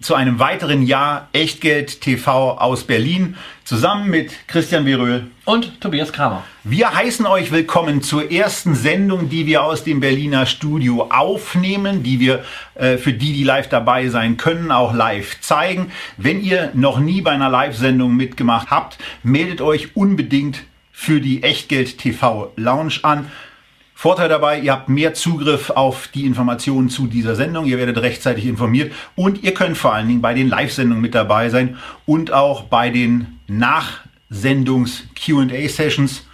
zu einem weiteren Jahr Echtgeld TV aus Berlin zusammen mit Christian Beröhl und Tobias Kramer. Wir heißen euch willkommen zur ersten Sendung, die wir aus dem Berliner Studio aufnehmen, die wir äh, für die, die live dabei sein können, auch live zeigen. Wenn ihr noch nie bei einer Live-Sendung mitgemacht habt, meldet euch unbedingt für die Echtgeld TV Lounge an. Vorteil dabei, ihr habt mehr Zugriff auf die Informationen zu dieser Sendung, ihr werdet rechtzeitig informiert und ihr könnt vor allen Dingen bei den Live-Sendungen mit dabei sein und auch bei den Nachsendungs-QA-Sessions,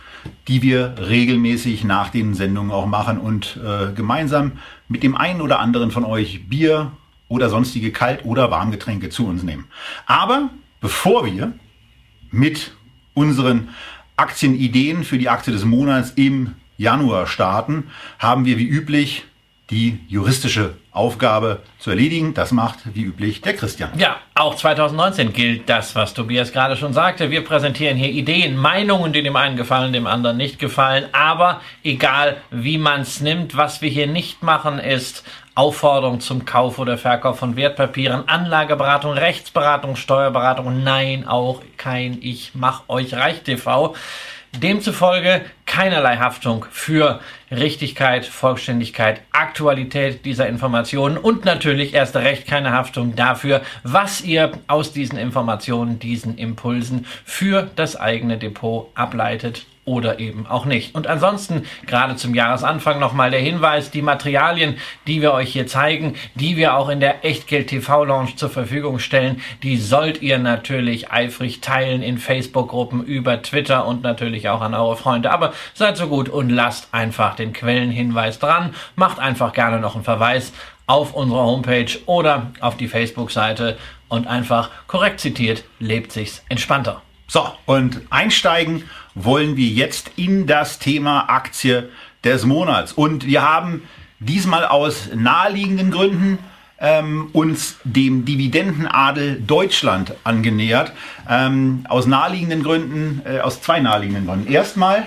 die wir regelmäßig nach den Sendungen auch machen und äh, gemeinsam mit dem einen oder anderen von euch Bier oder sonstige Kalt- oder Warmgetränke zu uns nehmen. Aber bevor wir mit unseren Aktienideen für die Aktie des Monats im Januar starten, haben wir wie üblich die juristische Aufgabe zu erledigen. Das macht wie üblich der Christian. Ja, auch 2019 gilt das, was Tobias gerade schon sagte. Wir präsentieren hier Ideen, Meinungen, die dem einen gefallen, dem anderen nicht gefallen. Aber egal, wie man es nimmt, was wir hier nicht machen, ist Aufforderung zum Kauf oder Verkauf von Wertpapieren, Anlageberatung, Rechtsberatung, Steuerberatung. Nein, auch kein Ich mach euch reich TV. Demzufolge keinerlei Haftung für Richtigkeit, Vollständigkeit, Aktualität dieser Informationen und natürlich erst recht keine Haftung dafür, was ihr aus diesen Informationen, diesen Impulsen für das eigene Depot ableitet oder eben auch nicht. Und ansonsten, gerade zum Jahresanfang nochmal der Hinweis, die Materialien, die wir euch hier zeigen, die wir auch in der Echtgeld TV Lounge zur Verfügung stellen, die sollt ihr natürlich eifrig teilen in Facebook-Gruppen, über Twitter und natürlich auch an eure Freunde. Aber seid so gut und lasst einfach den Quellenhinweis dran, macht einfach gerne noch einen Verweis auf unsere Homepage oder auf die Facebook-Seite und einfach korrekt zitiert, lebt sich's entspannter. So, und einsteigen wollen wir jetzt in das Thema Aktie des Monats. Und wir haben diesmal aus naheliegenden Gründen ähm, uns dem Dividendenadel Deutschland angenähert. Ähm, aus naheliegenden Gründen, äh, aus zwei naheliegenden Gründen. Erstmal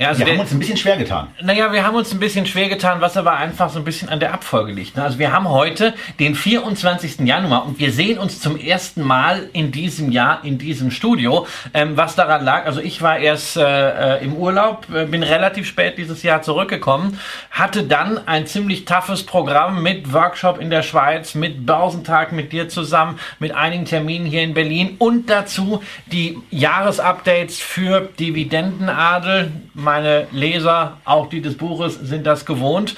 ja, also wir der, haben uns ein bisschen schwer getan. Naja, wir haben uns ein bisschen schwer getan, was aber einfach so ein bisschen an der Abfolge liegt. Ne? Also wir haben heute den 24. Januar und wir sehen uns zum ersten Mal in diesem Jahr in diesem Studio. Ähm, was daran lag, also ich war erst äh, äh im Urlaub, äh, bin relativ spät dieses Jahr zurückgekommen, hatte dann ein ziemlich toughes Programm mit Workshop in der Schweiz, mit Börsentag mit dir zusammen, mit einigen Terminen hier in Berlin und dazu die Jahresupdates für Dividendenadel meine Leser, auch die des Buches, sind das gewohnt.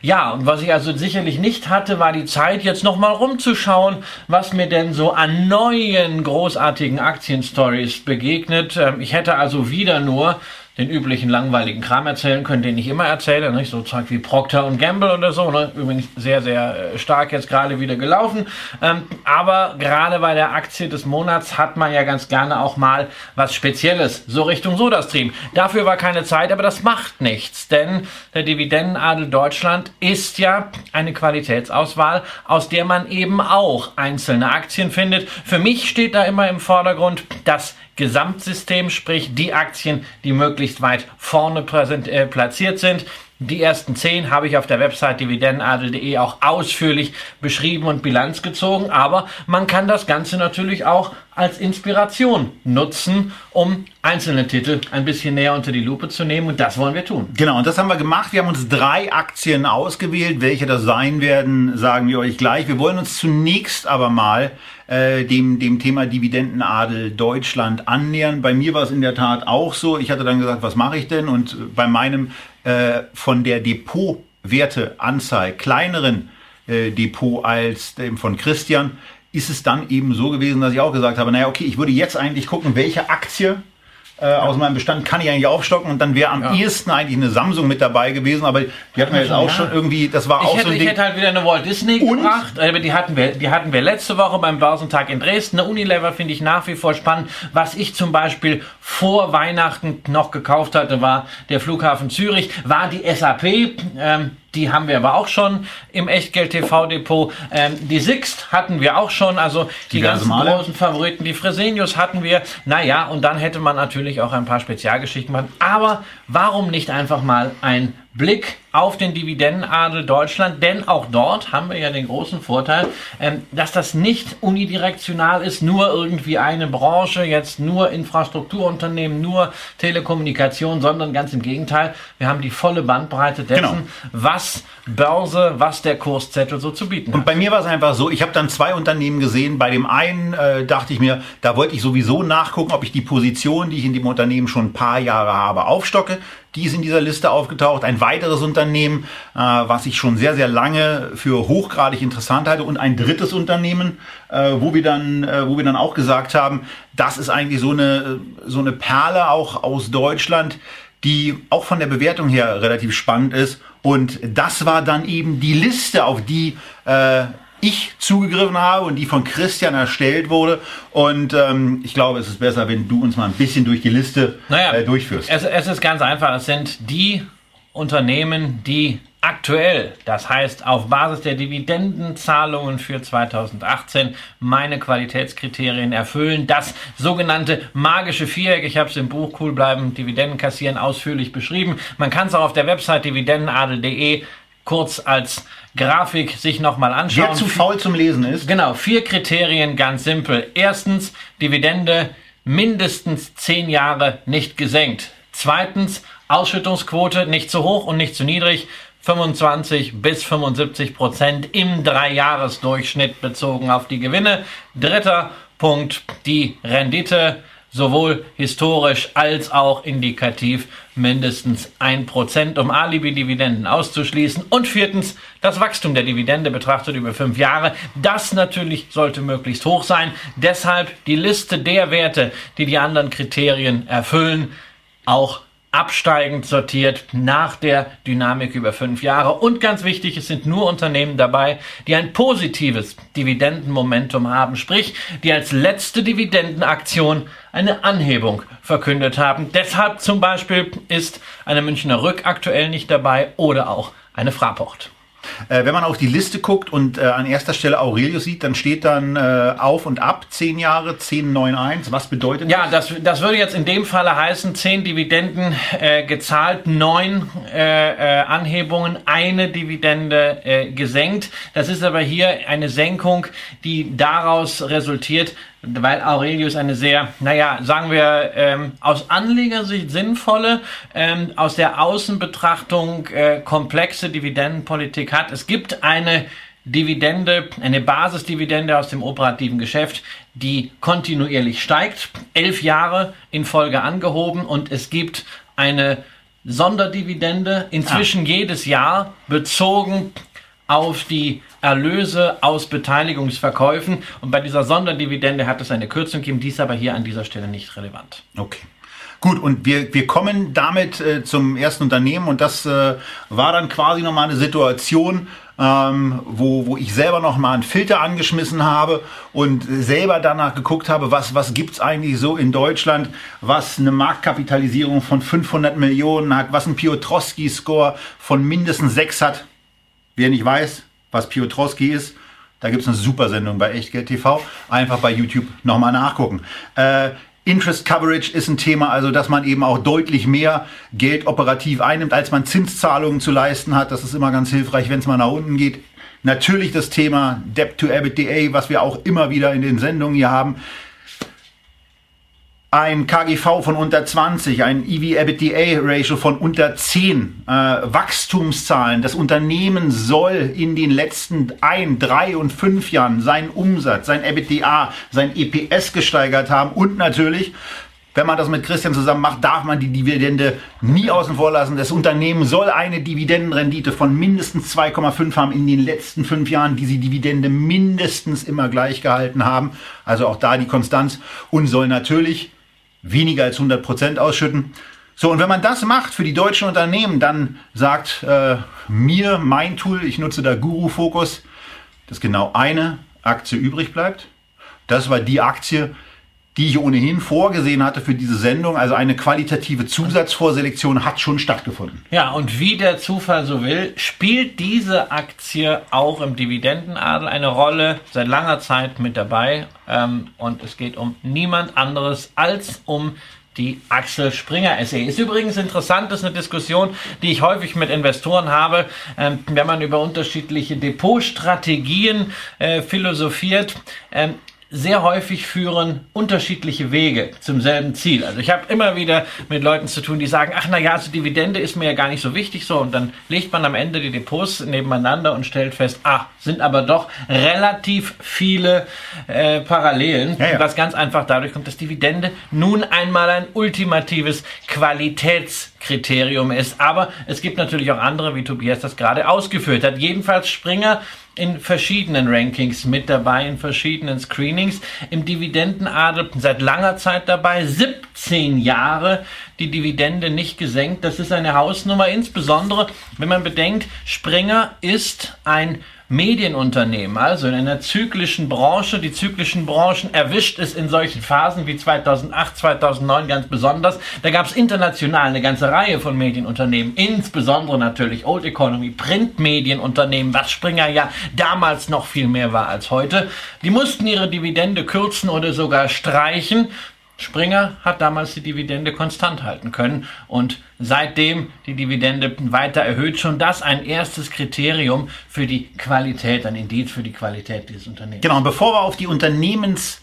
Ja, und was ich also sicherlich nicht hatte, war die Zeit, jetzt nochmal rumzuschauen, was mir denn so an neuen großartigen Aktienstories begegnet. Ähm, ich hätte also wieder nur den üblichen langweiligen Kram erzählen können, den ich immer erzähle, nicht? so Zeug wie Procter und Gamble oder so, ne? übrigens sehr, sehr äh, stark jetzt gerade wieder gelaufen, ähm, aber gerade bei der Aktie des Monats hat man ja ganz gerne auch mal was Spezielles, so Richtung SodaStream. Dafür war keine Zeit, aber das macht nichts, denn der Dividendenadel Deutschland ist ja eine Qualitätsauswahl, aus der man eben auch einzelne Aktien findet. Für mich steht da immer im Vordergrund, dass Gesamtsystem, sprich die Aktien, die möglichst weit vorne präsent, äh, platziert sind. Die ersten zehn habe ich auf der Website dividendenadel.de auch ausführlich beschrieben und Bilanz gezogen, aber man kann das Ganze natürlich auch als Inspiration nutzen, um einzelne Titel ein bisschen näher unter die Lupe zu nehmen und das wollen wir tun. Genau, und das haben wir gemacht. Wir haben uns drei Aktien ausgewählt. Welche das sein werden, sagen wir euch gleich. Wir wollen uns zunächst aber mal äh, dem, dem Thema Dividendenadel Deutschland annähern. Bei mir war es in der Tat auch so. Ich hatte dann gesagt, was mache ich denn? Und bei meinem äh, von der Depotwerteanzahl kleineren äh, Depot als dem von Christian ist es dann eben so gewesen, dass ich auch gesagt habe, naja, okay, ich würde jetzt eigentlich gucken, welche Aktie äh, aus meinem Bestand kann ich eigentlich aufstocken und dann wäre am Ja. ehesten eigentlich eine Samsung mit dabei gewesen, aber die hatten wir jetzt auch Ja. schon irgendwie, das war Ich auch hätte, so ein ich Ding. hätte halt wieder eine Walt Disney Und? gebracht, aber die hatten, wir, die hatten wir letzte Woche beim Börsentag in Dresden. Eine Unilever finde ich nach wie vor spannend. Was ich zum Beispiel vor Weihnachten noch gekauft hatte, war der Flughafen Zürich, war die SAP. Ähm, die haben wir aber auch schon im Echtgeld-TV-Depot. Ähm, die Sixt hatten wir auch schon, also die Diverse ganzen Male. großen Favoriten. Die Fresenius hatten wir. Naja, und dann hätte man natürlich auch ein paar Spezialgeschichten machen. Aber warum nicht einfach mal ein Blick auf den Dividendenadel Deutschland? Denn auch dort haben wir ja den großen Vorteil, ähm, dass das nicht unidirektional ist, nur irgendwie eine Branche, jetzt nur Infrastrukturunternehmen, nur Telekommunikation, sondern ganz im Gegenteil. Wir haben die volle Bandbreite dessen, Genau. was Börse, was der Kurszettel so zu bieten Und hat. bei mir war es einfach so, ich habe dann zwei Unternehmen gesehen. Bei dem einen äh, dachte ich mir, da wollte ich sowieso nachgucken, ob ich die Position, die ich in dem Unternehmen schon ein paar Jahre habe, aufstocke. Die ist in dieser Liste aufgetaucht. Ein weiteres Unternehmen, äh, was ich schon sehr, sehr lange für hochgradig interessant halte. Und ein drittes Unternehmen, äh, wo, wir dann, äh, wo wir dann auch gesagt haben, das ist eigentlich so eine, so eine Perle auch aus Deutschland, die auch von der Bewertung her relativ spannend ist. Und das war dann eben die Liste, auf die äh, ich zugegriffen habe und die von Christian erstellt wurde. Und ähm, ich glaube, es ist besser, wenn du uns mal ein bisschen durch die Liste Naja, äh, durchführst. Es, es ist ganz einfach. Es sind die Unternehmen, die aktuell, das heißt auf Basis der Dividendenzahlungen für 2018, meine Qualitätskriterien erfüllen. Das sogenannte magische Viereck, ich habe es im Buch Cool bleiben, Dividenden kassieren ausführlich beschrieben. Man kann es auch auf der Website dividendenadel.de kurz als Grafik sich nochmal anschauen. Wer zu faul zum Lesen ist, Genau, vier Kriterien, ganz simpel. Erstens, Dividende mindestens zehn Jahre nicht gesenkt. Zweitens, Ausschüttungsquote nicht zu hoch und nicht zu niedrig. 25 bis 75 Prozent im Dreijahresdurchschnitt bezogen auf die Gewinne. Dritter Punkt, die Rendite sowohl historisch als auch indikativ mindestens 1%, um Alibi-Dividenden auszuschließen. Und viertens, das Wachstum der Dividende betrachtet über fünf Jahre. Das natürlich sollte möglichst hoch sein. Deshalb die Liste der Werte, die die anderen Kriterien erfüllen, auch absteigend sortiert nach der Dynamik über fünf Jahre. Und ganz wichtig, es sind nur Unternehmen dabei, die ein positives Dividendenmomentum haben, sprich, die als letzte Dividendenaktion eine Anhebung verkündet haben. Deshalb zum Beispiel ist eine Münchner Rück aktuell nicht dabei oder auch eine Fraport. äh, wenn man auf die Liste guckt und äh, an erster Stelle Aurelius sieht, dann steht dann äh, auf und ab 10 Jahre, 1091. Was bedeutet Ja, das, das würde jetzt in dem Falle heißen, zehn Dividenden äh, gezahlt, neun äh, Anhebungen, eine Dividende gesenkt. Das ist aber hier eine Senkung, die daraus resultiert, weil Aurelius eine sehr, naja, sagen wir, ähm, aus Anlegersicht sinnvolle, ähm, aus der Außenbetrachtung äh, komplexe Dividendenpolitik hat. Es gibt eine Dividende, eine Basisdividende aus dem operativen Geschäft, die kontinuierlich steigt, elf Jahre in Folge angehoben und es gibt eine Sonderdividende, inzwischen jedes Jahr bezogen auf die Erlöse aus Beteiligungsverkäufen. Und bei dieser Sonderdividende hat es eine Kürzung gegeben, die ist aber hier an dieser Stelle nicht relevant. Okay. Gut, und wir, wir kommen damit äh, zum ersten Unternehmen und das äh, war dann quasi nochmal eine Situation, ähm, wo, wo ich selber nochmal einen Filter angeschmissen habe und selber danach geguckt habe, was, was gibt's eigentlich so in Deutschland, was eine Marktkapitalisierung von 500 Millionen hat, was ein Piotrowski-Score von mindestens 6 hat. Wer nicht weiß, was Piotrowski ist, da gibt's eine super Sendung bei Echtgeld TV. Einfach bei YouTube nochmal nachgucken. Äh, Interest Coverage ist ein Thema, also dass man eben auch deutlich mehr Geld operativ einnimmt, als man Zinszahlungen zu leisten hat. Das ist immer ganz hilfreich, wenn es mal nach unten geht. Natürlich das Thema Debt to EBITDA, was wir auch immer wieder in den Sendungen hier haben. Ein KGV von unter 20, ein EV-EBITDA-Ratio von unter 10, äh, Wachstumszahlen. Das Unternehmen soll in den letzten ein, drei und fünf Jahren seinen Umsatz, sein EBITDA, sein EPS gesteigert haben und natürlich wenn man das mit Christian zusammen macht, darf man die Dividende nie außen vor lassen. Das Unternehmen soll eine Dividendenrendite von mindestens 2,5 haben in den letzten fünf Jahren, die sie Dividende mindestens immer gleich gehalten haben. Also auch da die Konstanz und soll natürlich weniger als 100 Prozent ausschütten. So, und wenn man das macht für die deutschen Unternehmen, dann sagt äh, mir mein Tool, ich nutze da Guru Focus, dass genau eine Aktie übrig bleibt. Das war die Aktie, die ich ohnehin vorgesehen hatte für diese Sendung. Also eine qualitative Zusatzvorselektion hat schon stattgefunden. Ja, und wie der Zufall so will, spielt diese Aktie auch im Dividendenadel eine Rolle, seit langer Zeit mit dabei. Ähm, und es geht um niemand anderes als um die Axel Springer SE. Ist übrigens interessant, ist eine Diskussion, die ich häufig mit Investoren habe, ähm, wenn man über unterschiedliche Depotstrategien äh, philosophiert. Ähm, sehr häufig führen unterschiedliche Wege zum selben Ziel. Also ich habe immer wieder mit Leuten zu tun, die sagen, ach na ja, also Dividende ist mir ja gar nicht so wichtig so und dann legt man am Ende die Depots nebeneinander und stellt fest, ah, sind aber doch relativ viele äh, Parallelen, ja, ja. was ganz einfach dadurch kommt, dass Dividende nun einmal ein ultimatives Qualitätskriterium ist. Aber es gibt natürlich auch andere, wie Tobias das gerade ausgeführt hat. Jedenfalls Springer in verschiedenen Rankings mit dabei, in verschiedenen Screenings. Im Dividendenadel seit langer Zeit dabei, 17 Jahre die Dividende nicht gesenkt. Das ist eine Hausnummer, insbesondere wenn man bedenkt, Springer ist ein Medienunternehmen, also in einer zyklischen Branche. Die zyklischen Branchen erwischt es in solchen Phasen wie 2008, 2009 ganz besonders. Da gab es international eine ganze Reihe von Medienunternehmen, insbesondere natürlich Old Economy, Printmedienunternehmen, was Springer ja damals noch viel mehr war als heute. Die mussten ihre Dividende kürzen oder sogar streichen. Springer hat damals die Dividende konstant halten können und seitdem die Dividende weiter erhöht. Schon das ein erstes Kriterium für die Qualität, ein Indiz für die Qualität dieses Unternehmens. Genau, und bevor wir auf die Unternehmens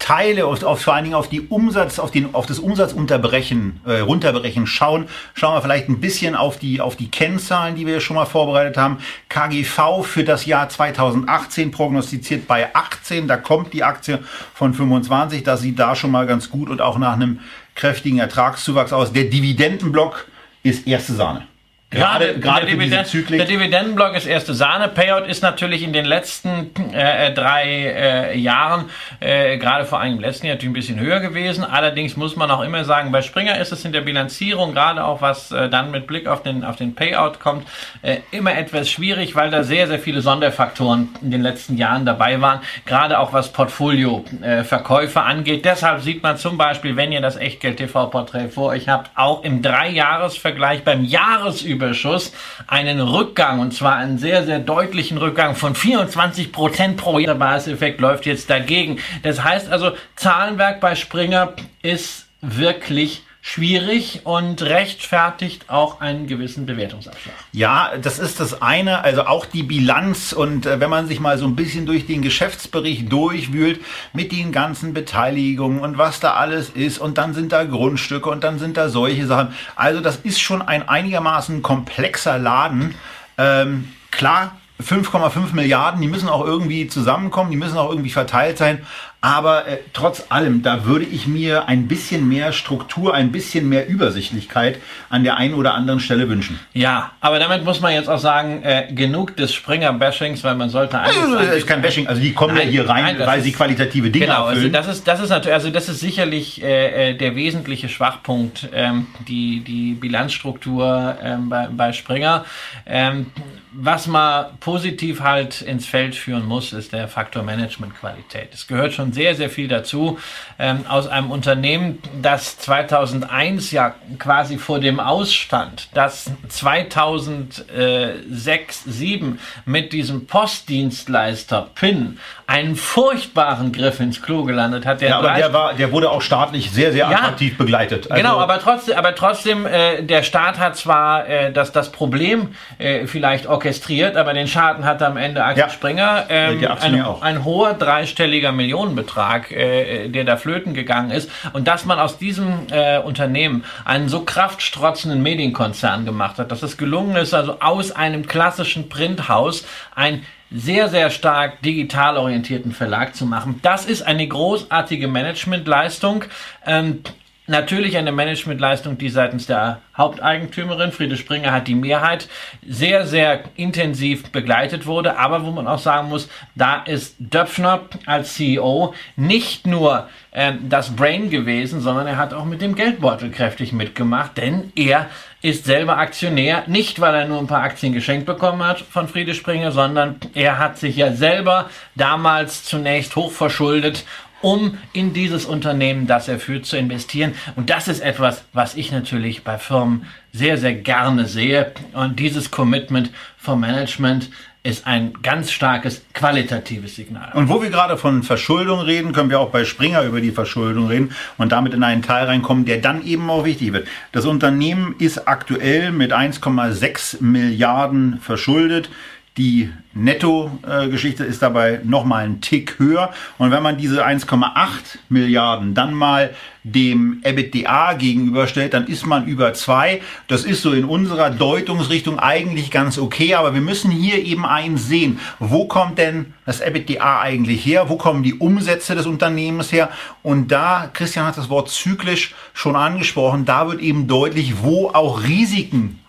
Teile, auf, auf, vor allen Dingen auf die Umsatz, auf, den, auf das Umsatzunterbrechen, äh, runterbrechen schauen, schauen wir vielleicht ein bisschen auf die, auf die Kennzahlen, die wir schon mal vorbereitet haben. KGV für das Jahr 2018 prognostiziert bei 18, da kommt die Aktie von 25, das sieht da schon mal ganz gut und auch nach einem kräftigen Ertragszuwachs aus. Der Dividendenblock ist erste Sahne. Gerade, gerade der, Dividend, der Dividendenblock ist erste Sahne. Payout ist natürlich in den letzten äh, drei äh, Jahren, äh, gerade vor allem im letzten Jahr, natürlich ein bisschen höher gewesen. Allerdings muss man auch immer sagen, bei Springer ist es in der Bilanzierung, gerade auch was äh, dann mit Blick auf den, auf den Payout kommt, äh, immer etwas schwierig, weil da sehr, sehr viele Sonderfaktoren in den letzten Jahren dabei waren. Gerade auch was Portfolio-Verkäufe äh, angeht. Deshalb sieht man zum Beispiel, wenn ihr das Echtgeld-TV-Porträt vor euch habt, auch im Dreijahresvergleich beim Jahresüber Überschuss einen Rückgang und zwar einen sehr, sehr deutlichen Rückgang von 24 Prozent pro Jahr. Der Basiseffekt läuft jetzt dagegen. Das heißt also, Zahlenwerk bei Springer ist wirklich schwierig und rechtfertigt auch einen gewissen Bewertungsabschlag. Ja, das ist das eine, also auch die Bilanz und äh, wenn man sich mal so ein bisschen durch den Geschäftsbericht durchwühlt mit den ganzen Beteiligungen und was da alles ist und dann sind da Grundstücke und dann sind da solche Sachen. Also das ist schon ein einigermaßen komplexer Laden. Ähm, klar, 5,5 Milliarden, die müssen auch irgendwie zusammenkommen, die müssen auch irgendwie verteilt sein. Aber äh, trotz allem, da würde ich mir ein bisschen mehr Struktur, ein bisschen mehr Übersichtlichkeit an der einen oder anderen Stelle wünschen. Ja, aber damit muss man jetzt auch sagen, äh, genug des Springer-Bashings, weil man sollte eigentlich. Also, das ist kein Bashing, also die kommen nein, ja hier rein, nein, weil sie qualitative Dinge genau, also erfüllen. Also das ist, das ist natürlich, also das ist sicherlich äh, äh, der wesentliche Schwachpunkt, ähm, die, die Bilanzstruktur ähm, bei, bei Springer. Ähm, was man positiv halt ins Feld führen muss, ist der Faktor Management-Qualität. Es gehört schon sehr, sehr viel dazu. Ähm, aus einem Unternehmen, das 2001 ja quasi vor dem Ausstand, das 2006, 2007 mit diesem Postdienstleister PIN einen furchtbaren Griff ins Klo gelandet hat. Der ja, aber der, war, der wurde auch staatlich sehr, sehr attraktiv ja, begleitet. Also genau, aber trotzdem, aber trotzdem äh, der Staat hat zwar äh, das, das Problem äh, vielleicht orchestriert, aber den Schaden hat am Ende Axel ja. Springer. Ähm, ein, ein, hoher dreistelliger Millionenbetrag, äh, der da flöten gegangen ist. Und dass man aus diesem äh, Unternehmen einen so kraftstrotzenden Medienkonzern gemacht hat, dass es gelungen ist, also aus einem klassischen Printhaus ein sehr, sehr stark digital orientierten Verlag zu machen. Das ist eine großartige Managementleistung. Ähm, Natürlich eine Managementleistung, die seitens der Haupteigentümerin, Friede Springer, hat die Mehrheit, sehr, sehr intensiv begleitet wurde. Aber wo man auch sagen muss, da ist Döpfner als CEO nicht nur äh, das Brain gewesen, sondern er hat auch mit dem Geldbeutel kräftig mitgemacht, denn er ist selber Aktionär, nicht weil er nur ein paar Aktien geschenkt bekommen hat von Friede Springer, sondern er hat sich ja selber damals zunächst hochverschuldet um in dieses Unternehmen, das er führt, zu investieren. Und das ist etwas, was ich natürlich bei Firmen sehr, sehr gerne sehe. Und dieses Commitment vom Management ist ein ganz starkes qualitatives Signal. Und wo wir gerade von Verschuldung reden, können wir auch bei Springer über die Verschuldung reden und damit in einen Teil reinkommen, der dann eben auch wichtig wird. Das Unternehmen ist aktuell mit 1,6 Milliarden verschuldet. Die Netto-Geschichte ist dabei nochmal ein Tick höher. Und wenn man diese 1,8 Milliarden dann mal dem EBITDA gegenüberstellt, dann ist man über zwei. Das ist so in unserer Deutungsrichtung eigentlich ganz okay, aber wir müssen hier eben eins sehen. Wo kommt denn das EBITDA eigentlich her? Wo kommen die Umsätze des Unternehmens her? Und da, Christian hat das Wort zyklisch schon angesprochen, da wird eben deutlich, wo auch Risiken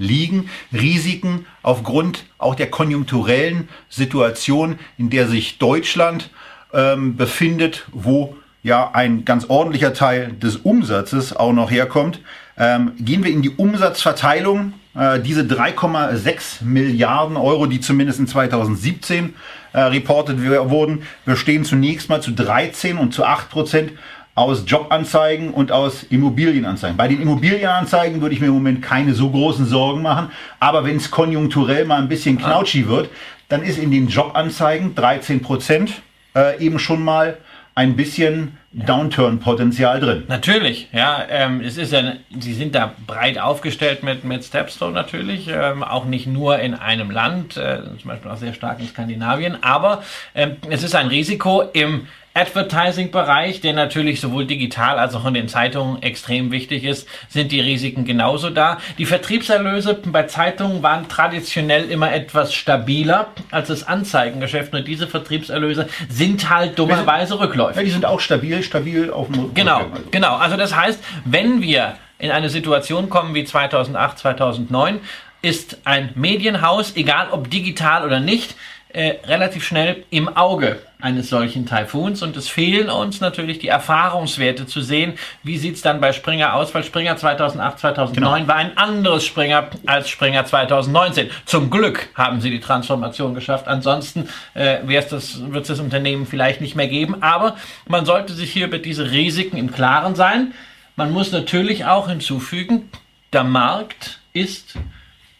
liegen Risiken aufgrund auch der konjunkturellen Situation, in der sich Deutschland ähm, befindet, wo ja ein ganz ordentlicher Teil des Umsatzes auch noch herkommt. Ähm, gehen wir in die Umsatzverteilung. Äh, diese 3,6 Milliarden Euro, die zumindest in 2017 äh, reportet wurden, bestehen zunächst mal zu 13 und zu 8 Prozent aus Jobanzeigen und aus Immobilienanzeigen. Bei den Immobilienanzeigen würde ich mir im Moment keine so großen Sorgen machen, aber wenn es konjunkturell mal ein bisschen knautschig wird, dann ist in den Jobanzeigen 13 Prozent äh, eben schon mal ein bisschen Downturn-Potenzial drin. Natürlich, ja. Ähm, es ist ja, sie sind da breit aufgestellt mit, mit Stepstone natürlich, ähm, auch nicht nur in einem Land, äh, zum Beispiel auch sehr stark in Skandinavien, aber ähm, es ist ein Risiko im Advertising-Bereich, der natürlich sowohl digital als auch in den Zeitungen extrem wichtig ist, sind die Risiken genauso da. Die Vertriebserlöse bei Zeitungen waren traditionell immer etwas stabiler als das Anzeigengeschäft. Und diese Vertriebserlöse sind halt dummerweise rückläufig. Ja, die sind auch stabil, stabil auf dem Genau, also. genau. Also das heißt, wenn wir in eine Situation kommen wie 2008, 2009, ist ein Medienhaus, egal ob digital oder nicht, äh, relativ schnell im Auge eines solchen Taifuns und es fehlen uns natürlich die Erfahrungswerte zu sehen, wie sieht es dann bei Springer aus, weil Springer 2008, 2009 genau. war ein anderes Springer als Springer 2019. Zum Glück haben sie die Transformation geschafft, ansonsten äh, wird es das Unternehmen vielleicht nicht mehr geben, aber man sollte sich hier über diese Risiken im Klaren sein. Man muss natürlich auch hinzufügen, der Markt ist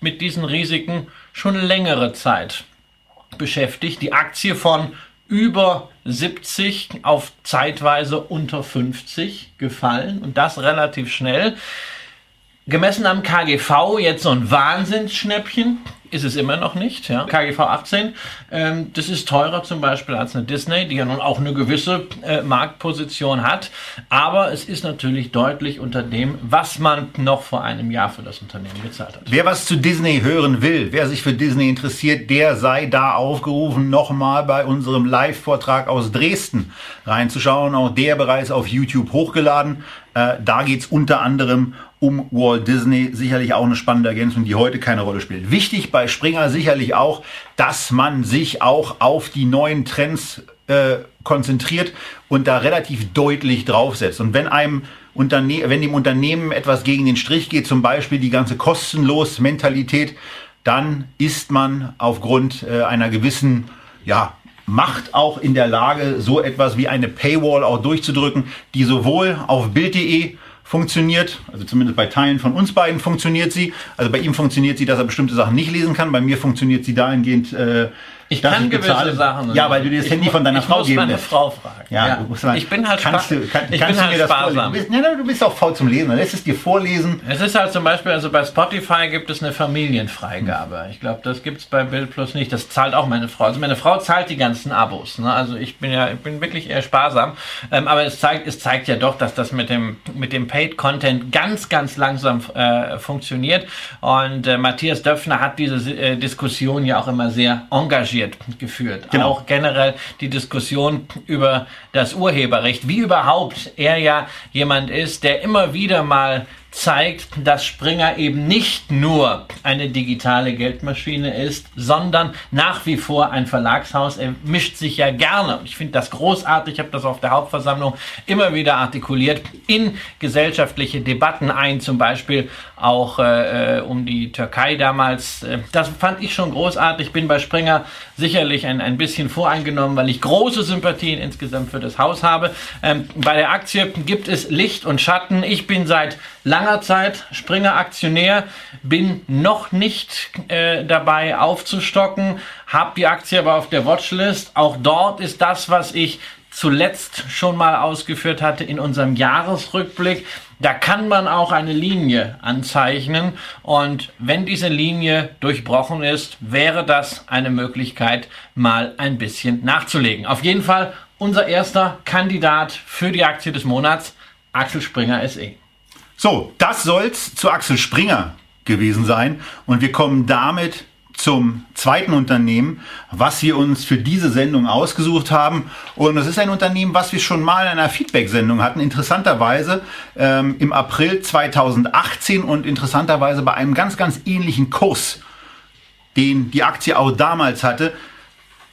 mit diesen Risiken schon längere Zeit beschäftigt. Die Aktie von über 70 auf zeitweise unter 50 gefallen und das relativ schnell. Gemessen am KGV jetzt so ein Wahnsinnsschnäppchen ist es immer noch nicht. Ja. KGV 18, ähm, das ist teurer zum Beispiel als eine Disney, die ja nun auch eine gewisse äh, Marktposition hat. Aber es ist natürlich deutlich unter dem, was man noch vor einem Jahr für das Unternehmen gezahlt hat. Wer was zu Disney hören will, wer sich für Disney interessiert, der sei da aufgerufen, nochmal bei unserem Live-Vortrag aus Dresden reinzuschauen. Auch der bereits auf YouTube hochgeladen. Äh, da geht's unter anderem um Walt Disney. Sicherlich auch eine spannende Ergänzung, die heute keine Rolle spielt. Wichtig bei Springer sicherlich auch, dass man sich auch auf die neuen Trends äh, konzentriert und da relativ deutlich draufsetzt. Und wenn einem Unterne wenn dem Unternehmen etwas gegen den Strich geht, zum Beispiel die ganze kostenlos Mentalität, dann ist man aufgrund äh, einer gewissen ja, Macht auch in der Lage, so etwas wie eine Paywall auch durchzudrücken, die sowohl auf Bild.de funktioniert, also zumindest bei Teilen von uns beiden funktioniert sie. Also bei ihm funktioniert sie, dass er bestimmte Sachen nicht lesen kann. Bei mir funktioniert sie dahingehend, äh, ich kann ich gewisse bezahle. Sachen. Ja, weil du dir das Handy von deiner Frau geben lässt. Ich muss meine Frau fragen. Ja, ja. Du mal, ich bin halt kannst du, kann, ich kannst bin halt sparsam. Du bist, ja, du bist auch faul zum Lesen. Dann lässt es dir vorlesen. Es ist halt zum Beispiel, also bei Spotify gibt es eine Familienfreigabe. Ich glaube, das gibt es bei Bild Plus nicht. Das zahlt auch meine Frau. Also meine Frau zahlt die ganzen Abos. Ne? Also ich bin ja, ich bin wirklich eher sparsam. Ähm, aber es zeigt, es zeigt ja doch, dass das mit dem, mit dem Paid Content ganz, ganz langsam äh, funktioniert. Und äh, Matthias Döpfner hat diese äh, Diskussion ja auch immer sehr engagiert polarisiert geführt. Genau. Auch generell die Diskussion über das Urheberrecht, wie überhaupt er ja jemand ist, der immer wieder mal zeigt, dass Springer eben nicht nur eine digitale Geldmaschine ist, sondern nach wie vor ein Verlagshaus. Er mischt sich ja gerne, ich finde das großartig, ich habe das auf der Hauptversammlung immer wieder artikuliert, in gesellschaftliche Debatten ein, zum Beispiel auch äh, äh um die Türkei damals. Äh, das fand ich schon großartig, bin bei Springer sicherlich ein, ein bisschen voreingenommen, weil ich große Sympathien insgesamt für das Haus habe. Ähm, bei der Aktie gibt es Licht und Schatten. Ich bin seit langer Zeit Springer Aktionär, bin noch nicht äh, dabei aufzustocken, habe die Aktie aber auf der Watchlist. Auch dort ist das, was ich zuletzt schon mal ausgeführt hatte in unserem Jahresrückblick. Da kann man auch eine Linie anzeichnen und wenn diese Linie durchbrochen ist, wäre das eine Möglichkeit, mal ein bisschen nachzulegen. Auf jeden Fall unser erster Kandidat für die Aktie des Monats, Axel Springer SE. So, das soll's zu Axel Springer gewesen sein. Und wir kommen damit zum zweiten Unternehmen, was wir uns für diese Sendung ausgesucht haben. Und das ist ein Unternehmen, was wir schon mal in einer Feedback-Sendung hatten, interessanterweise ähm, im April 2018 und interessanterweise bei einem ganz, ganz ähnlichen Kurs, den die Aktie auch damals hatte.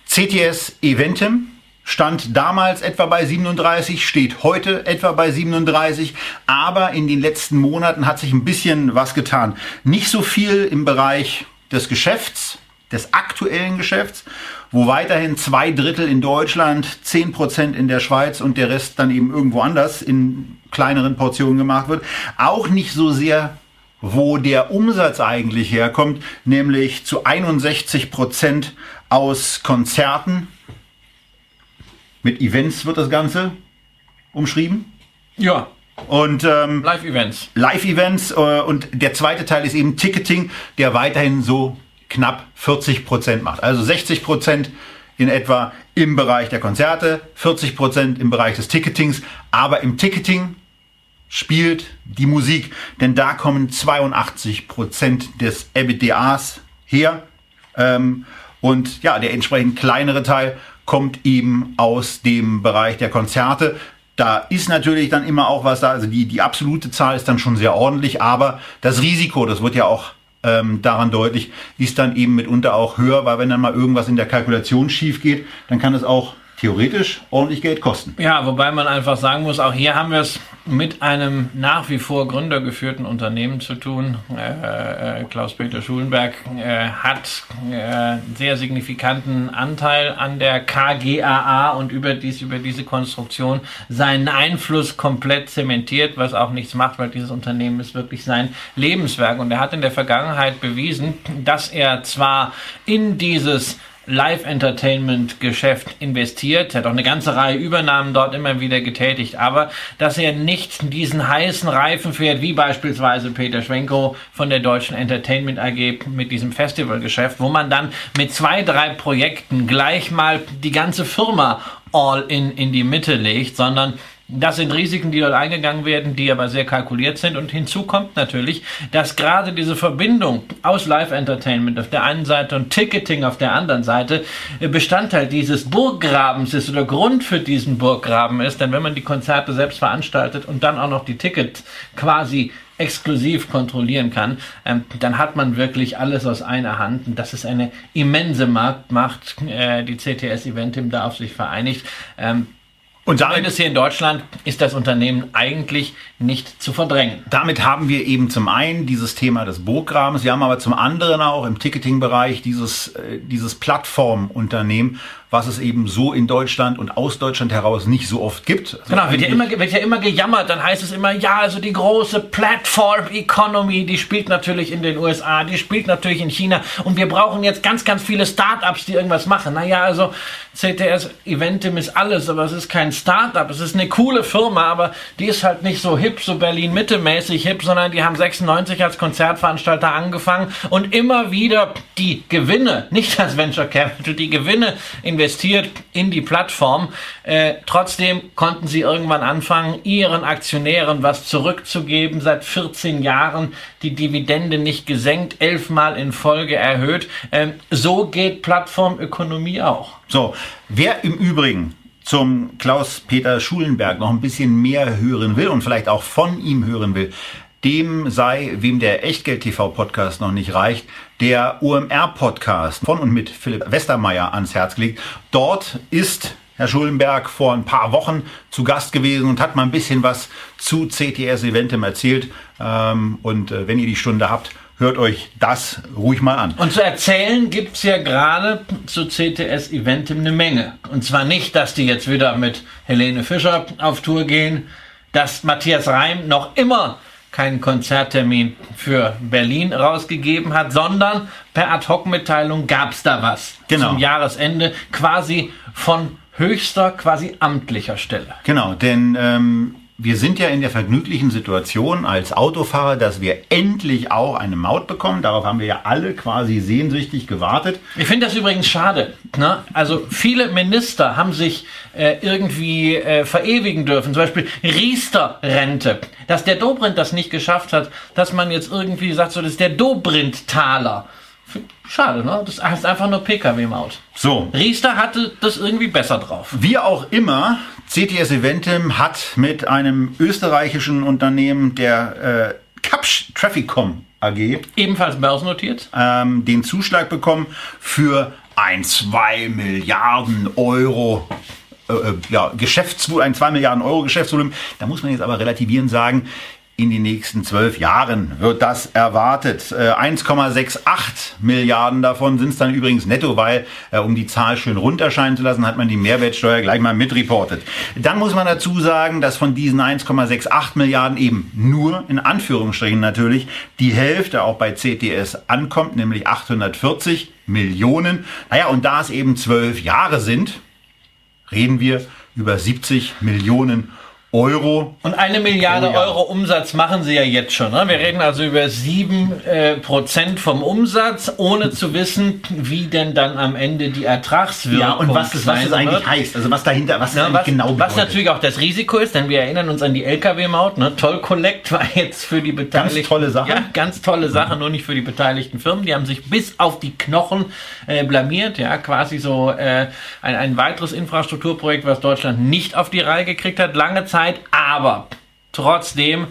CTS Eventim stand damals etwa bei 37, steht heute etwa bei 37, aber in den letzten Monaten hat sich ein bisschen was getan. Nicht so viel im Bereich des Geschäfts, des aktuellen Geschäfts, wo weiterhin zwei Drittel in Deutschland, zehn Prozent in der Schweiz und der Rest dann eben irgendwo anders in kleineren Portionen gemacht wird. Auch nicht so sehr wo der Umsatz eigentlich herkommt, nämlich zu 61 Prozent aus Konzerten, mit Events wird das Ganze umschrieben. Ja. Und ähm, Live-Events. Live-Events äh, und der zweite Teil ist eben Ticketing, der weiterhin so knapp 40 Prozent macht. Also 60 Prozent in etwa im Bereich der Konzerte, 40 Prozent im Bereich des Ticketings. Aber im Ticketing spielt die Musik, denn da kommen 82 Prozent des EBITDAs her. Ähm, und ja, der entsprechend kleinere Teil kommt eben aus dem Bereich der Konzerte. Da ist natürlich dann immer auch was da, also die, die absolute Zahl ist dann schon sehr ordentlich, aber das Risiko, das wird ja auch ähm, daran deutlich, ist dann eben mitunter auch höher, weil wenn dann mal irgendwas in der Kalkulation schief geht, dann kann es auch theoretisch ordentlich Geld kosten. Ja, wobei man einfach sagen muss, auch hier haben wir es mit einem nach wie vor gründergeführten Unternehmen zu tun. Äh, äh, Klaus-Peter Schulenberg äh, hat äh, sehr signifikanten Anteil an der KGAA und überdies über diese Konstruktion seinen Einfluss komplett zementiert, was auch nichts macht, weil dieses Unternehmen ist wirklich sein Lebenswerk. Und er hat in der Vergangenheit bewiesen, dass er zwar in dieses Live-Entertainment-Geschäft investiert. Er hat auch eine ganze Reihe Übernahmen dort immer wieder getätigt. Aber dass er nicht diesen heißen Reifen fährt, wie beispielsweise Peter Schwenko von der Deutschen Entertainment AG mit diesem Festivalgeschäft, wo man dann mit zwei, drei Projekten gleich mal die ganze Firma all in, in die Mitte legt, sondern das sind Risiken, die dort eingegangen werden, die aber sehr kalkuliert sind. Und hinzu kommt natürlich, dass gerade diese Verbindung aus Live-Entertainment auf der einen Seite und Ticketing auf der anderen Seite äh, Bestandteil dieses Burggrabens ist oder Grund für diesen Burggraben ist. Denn wenn man die Konzerte selbst veranstaltet und dann auch noch die Tickets quasi exklusiv kontrollieren kann, ähm, dann hat man wirklich alles aus einer Hand. Und das ist eine immense Marktmacht. Äh, die CTS Eventim da auf sich vereinigt. Ähm, und damit ist hier in Deutschland ist das Unternehmen eigentlich nicht zu verdrängen. Damit haben wir eben zum einen dieses Thema des Burggrabens, wir haben aber zum anderen auch im Ticketing-Bereich dieses, äh, dieses Plattformunternehmen, was es eben so in Deutschland und aus Deutschland heraus nicht so oft gibt. Also genau, wird ja, immer, wird ja immer gejammert, dann heißt es immer, ja, also die große Platform Economy, die spielt natürlich in den USA, die spielt natürlich in China und wir brauchen jetzt ganz, ganz viele Startups, die irgendwas machen. Naja, also CTS Eventim ist alles, aber es ist kein Startup, es ist eine coole Firma, aber die ist halt nicht so hip, so Berlin-Mitte-mäßig hip, sondern die haben 96 als Konzertveranstalter angefangen und immer wieder die Gewinne, nicht als Venture Capital, die Gewinne in investiert in die Plattform. Äh, trotzdem konnten sie irgendwann anfangen, ihren Aktionären was zurückzugeben. Seit 14 Jahren die Dividende nicht gesenkt, elfmal in Folge erhöht. Ähm, so geht Plattformökonomie auch. So, wer im Übrigen zum Klaus-Peter Schulenberg noch ein bisschen mehr hören will und vielleicht auch von ihm hören will, dem sei, wem der Echtgeld-TV-Podcast noch nicht reicht, der OMR-Podcast von und mit Philipp Westermeier ans Herz gelegt. Dort ist Herr Schulenberg vor ein paar Wochen zu Gast gewesen und hat mal ein bisschen was zu CTS Eventem erzählt. Ähm, und äh, wenn ihr die Stunde habt, hört euch das ruhig mal an. Und zu erzählen gibt's ja gerade zu CTS Eventem eine Menge. Und zwar nicht, dass die jetzt wieder mit Helene Fischer auf Tour gehen, dass Matthias Reim noch immer keinen Konzerttermin für Berlin rausgegeben hat, sondern per Ad-Hoc-Mitteilung gab's da was Genau. zum Jahresende, quasi von höchster, quasi amtlicher Stelle. Genau, denn ähm, wir sind ja in der vergnüglichen Situation als Autofahrer, dass wir endlich auch eine Maut bekommen. Darauf haben wir ja alle quasi sehnsüchtig gewartet. Ich finde das übrigens schade. Ne? Also viele Minister haben sich äh, irgendwie äh, verewigen dürfen. Zum Beispiel Riester-Rente. Dass der Dobrindt das nicht geschafft hat, dass man jetzt irgendwie sagt, so, das ist der Dobrindt-Taler. Schade, ne? Das heißt einfach nur Pkw-Maut. So, Riester hatte das irgendwie besser drauf. Wie auch immer, CTS Eventim hat mit einem österreichischen Unternehmen der äh, Kapsch Trafficom AG Ebenfalls börsennotiert. ähm, den Zuschlag bekommen für ein 2 Milliarden Euro äh, äh, ja, Geschäftsvolumen, ein 2 Milliarden Euro Geschäftsvolumen. Da muss man jetzt aber relativieren sagen, in den nächsten zwölf Jahren wird das erwartet. Äh, 1,68 Milliarden davon sind es dann übrigens netto, weil, äh, um die Zahl schön runterscheinen zu lassen, hat man die Mehrwertsteuer gleich mal mitreportet. Dann muss man dazu sagen, dass von diesen 1,68 Milliarden eben nur, in Anführungsstrichen natürlich, die Hälfte auch bei CTS ankommt, nämlich 840 Millionen. Naja, und da es eben zwölf Jahre sind, reden wir über 70 Millionen Euro. Und eine Milliarde. Euro Umsatz machen sie ja jetzt schon. Ne? Wir reden also über sieben äh, Prozent vom Umsatz, ohne zu wissen, wie denn dann am Ende die Ertragswirkung Ja, und was das, was das eigentlich wird. heißt, also was dahinter, was Ja, eigentlich was, genau was bedeutet. natürlich auch das Risiko ist, denn wir erinnern uns an die Lkw-Maut. Ne? Toll Collect war jetzt für die Beteiligten. tolle Sache. Ja, ganz tolle Sache, nur nicht für die beteiligten Firmen. Die haben sich bis auf die Knochen äh, blamiert. Ja, quasi so äh, ein, ein weiteres Infrastrukturprojekt, was Deutschland nicht auf die Reihe gekriegt hat, lange Zeit. Aber trotzdem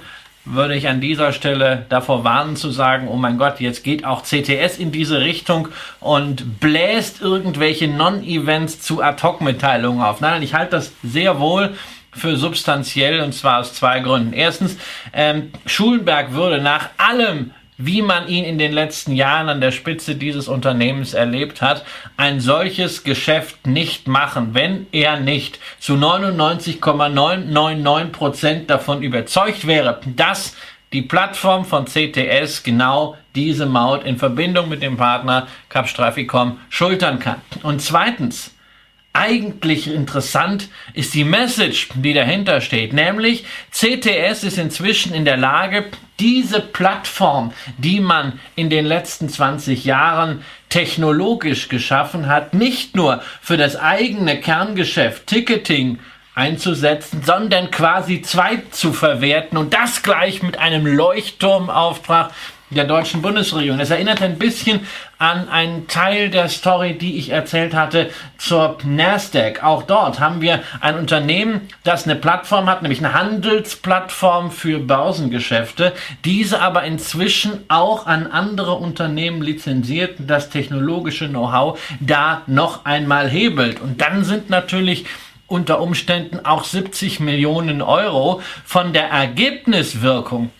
würde ich an dieser Stelle davor warnen zu sagen, oh mein Gott, jetzt geht auch CTS in diese Richtung und bläst irgendwelche Non-Events zu Ad-Hoc-Mitteilungen auf. Nein, ich halte das sehr wohl für substanziell und zwar aus zwei Gründen. Erstens, ähm, Schulenberg würde nach allem, wie man ihn in den letzten Jahren an der Spitze dieses Unternehmens erlebt hat, ein solches Geschäft nicht machen, wenn er nicht zu 99,999 Prozent davon überzeugt wäre, dass die Plattform von CTS genau diese Maut in Verbindung mit dem Partner Capstraficom schultern kann. Und zweitens, eigentlich interessant ist die Message, die dahinter steht, nämlich CTS ist inzwischen in der Lage, diese Plattform, die man in den letzten 20 Jahren technologisch geschaffen hat, nicht nur für das eigene Kerngeschäft Ticketing einzusetzen, sondern quasi zwei zu verwerten und das gleich mit einem Leuchtturmauftrag der deutschen Bundesregierung. Das erinnert ein bisschen an einen Teil der Story, die ich erzählt hatte zur Nasdaq. Auch dort haben wir ein Unternehmen, das eine Plattform hat, nämlich eine Handelsplattform für Börsengeschäfte, diese aber inzwischen auch an andere Unternehmen lizenziert, das technologische Know-how da noch einmal hebelt. Und dann sind natürlich unter Umständen auch 70 Millionen Euro von der Ergebniswirkung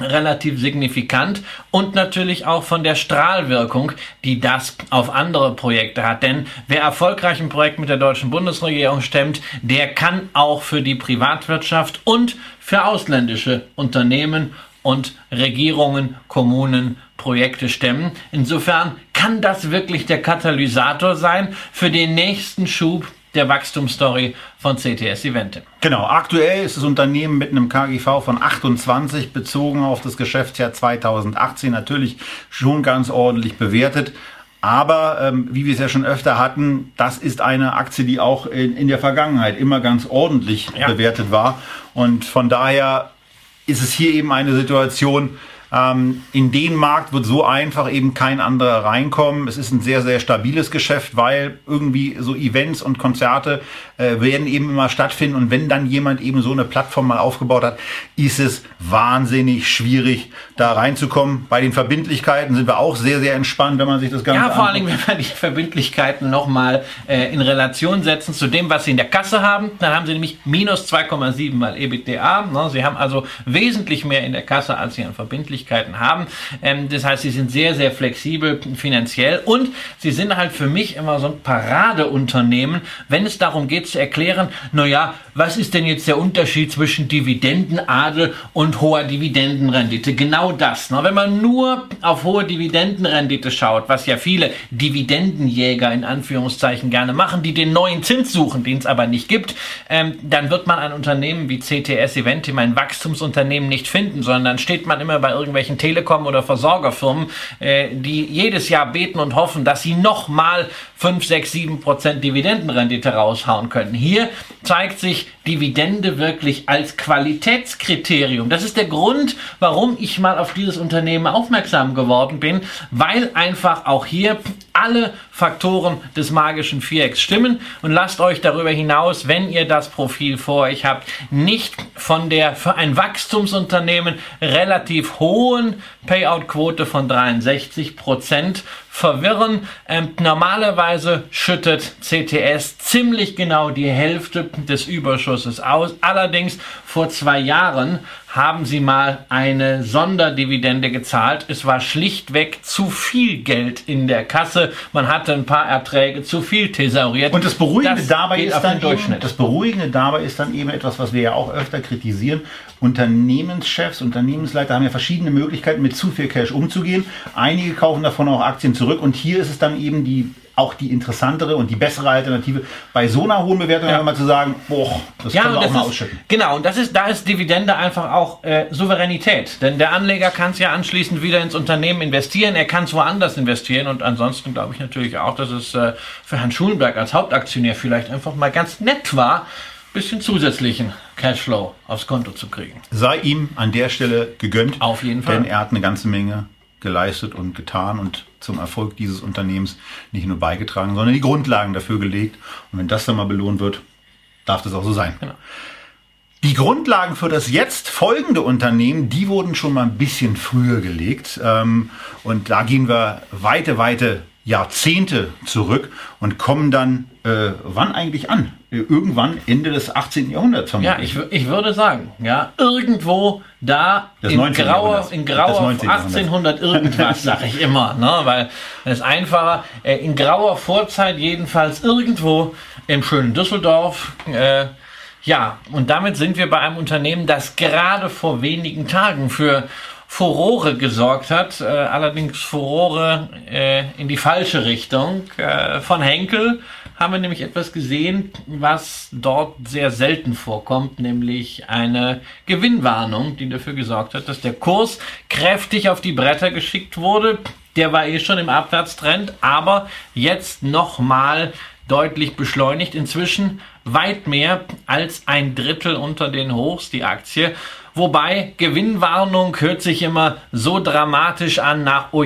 relativ signifikant und natürlich auch von der Strahlwirkung, die das auf andere Projekte hat. Denn wer erfolgreich ein Projekt mit der deutschen Bundesregierung stemmt, der kann auch für die Privatwirtschaft und für ausländische Unternehmen und Regierungen, Kommunen Projekte stemmen. Insofern kann das wirklich der Katalysator sein für den nächsten Schub der Wachstumsstory von CTS Eventim. Genau, aktuell ist das Unternehmen mit einem KGV von 28 bezogen auf das Geschäftsjahr 2018 natürlich schon ganz ordentlich bewertet. Aber ähm, wie wir es ja schon öfter hatten, das ist eine Aktie, die auch in, in der Vergangenheit immer ganz ordentlich ja. bewertet war. Und von daher ist es hier eben eine Situation, ähm, in den Markt wird so einfach eben kein anderer reinkommen. Es ist ein sehr, sehr stabiles Geschäft, weil irgendwie so Events und Konzerte äh, werden eben immer stattfinden. Und wenn dann jemand eben so eine Plattform mal aufgebaut hat, ist es wahnsinnig schwierig, da reinzukommen. Bei den Verbindlichkeiten sind wir auch sehr, sehr entspannt, wenn man sich das Ganze Ja, vor allen Dingen, wenn wir die Verbindlichkeiten nochmal äh, in Relation setzen zu dem, was sie in der Kasse haben. Dann haben sie nämlich minus 2,7 mal EBITDA. Ne? Sie haben also wesentlich mehr in der Kasse, als sie an Verbindlichkeiten haben. Ähm, das heißt, sie sind sehr, sehr flexibel finanziell und sie sind halt für mich immer so ein Paradeunternehmen, wenn es darum geht zu erklären, naja, was ist denn jetzt der Unterschied zwischen Dividendenadel und hoher Dividendenrendite? Genau das. Ne? Wenn man nur auf hohe Dividendenrendite schaut, was ja viele Dividendenjäger in Anführungszeichen gerne machen, die den neuen Zins suchen, den es aber nicht gibt, ähm, dann wird man ein Unternehmen wie CTS Eventim, ein Wachstumsunternehmen, nicht finden, sondern dann steht man immer bei irgendwelchen Telekom- oder Versorgerfirmen, äh, die jedes Jahr beten und hoffen, dass sie nochmal 5, 6, 7 Prozent Dividendenrendite raushauen können. Hier zeigt sich Dividende wirklich als Qualitätskriterium. Das ist der Grund, warum ich mal auf dieses Unternehmen aufmerksam geworden bin, weil einfach auch hier alle Faktoren des magischen Vierecks stimmen und lasst euch darüber hinaus, wenn ihr das Profil vor euch habt, nicht von der für ein Wachstumsunternehmen relativ hohen Payout-Quote von 63 Prozent verwirren. Ähm, normalerweise schüttet CTS ziemlich genau die Hälfte des Überschusses aus. Allerdings vor zwei Jahren haben sie mal eine Sonderdividende gezahlt. Es war schlichtweg zu viel Geld in der Kasse. Man hatte ein paar Erträge zu viel thesauriert. Und das Beruhigende das dabei ist dann eben, das Beruhigende dabei ist dann eben etwas, was wir ja auch öfter kritisieren. Unternehmenschefs, Unternehmensleiter haben ja verschiedene Möglichkeiten, mit zu viel Cash umzugehen. Einige kaufen davon auch Aktien zurück und hier ist es dann eben die auch die interessantere und die bessere Alternative bei so einer hohen Bewertung ja. mal zu sagen, boah, das ja, können wir auch mal ist, ausschütten. Genau, und das ist, da ist Dividende einfach auch äh, Souveränität. Denn der Anleger kann es ja anschließend wieder ins Unternehmen investieren, er kann es woanders investieren und ansonsten glaube ich natürlich auch, dass es äh, für Herrn Schulenberg als Hauptaktionär vielleicht einfach mal ganz nett war, bisschen zusätzlichen Cashflow aufs Konto zu kriegen. Sei ihm an der Stelle gegönnt. Auf jeden Fall. Denn er hat eine ganze Menge geleistet und getan und zum Erfolg dieses Unternehmens nicht nur beigetragen, sondern die Grundlagen dafür gelegt. Und wenn das dann mal belohnt wird, darf das auch so sein. Genau. Die Grundlagen für das jetzt folgende Unternehmen, die wurden schon mal ein bisschen früher gelegt. Ähm, und da gehen wir weite, weite Jahrzehnte zurück und kommen dann äh, wann eigentlich an? Irgendwann Ende des 18. Jahrhunderts vermutlich. Ja, ich, ich würde sagen, ja, irgendwo da in grauer, in grauer 1800 irgendwas, sage ich immer, ne, weil es einfacher, äh, in grauer Vorzeit jedenfalls irgendwo im schönen Düsseldorf, äh, ja, und damit sind wir bei einem Unternehmen, das gerade vor wenigen Tagen für Furore gesorgt hat, äh, allerdings Furore äh, in die falsche Richtung. Äh, von Henkel haben wir nämlich etwas gesehen, was dort sehr selten vorkommt, nämlich eine Gewinnwarnung, die dafür gesorgt hat, dass der Kurs kräftig auf die Bretter geschickt wurde. Der war eh schon im Abwärtstrend, aber jetzt nochmal deutlich beschleunigt. Inzwischen weit mehr als ein Drittel unter den Hochs die Aktie. Wobei Gewinnwarnung hört sich immer so dramatisch an nach oh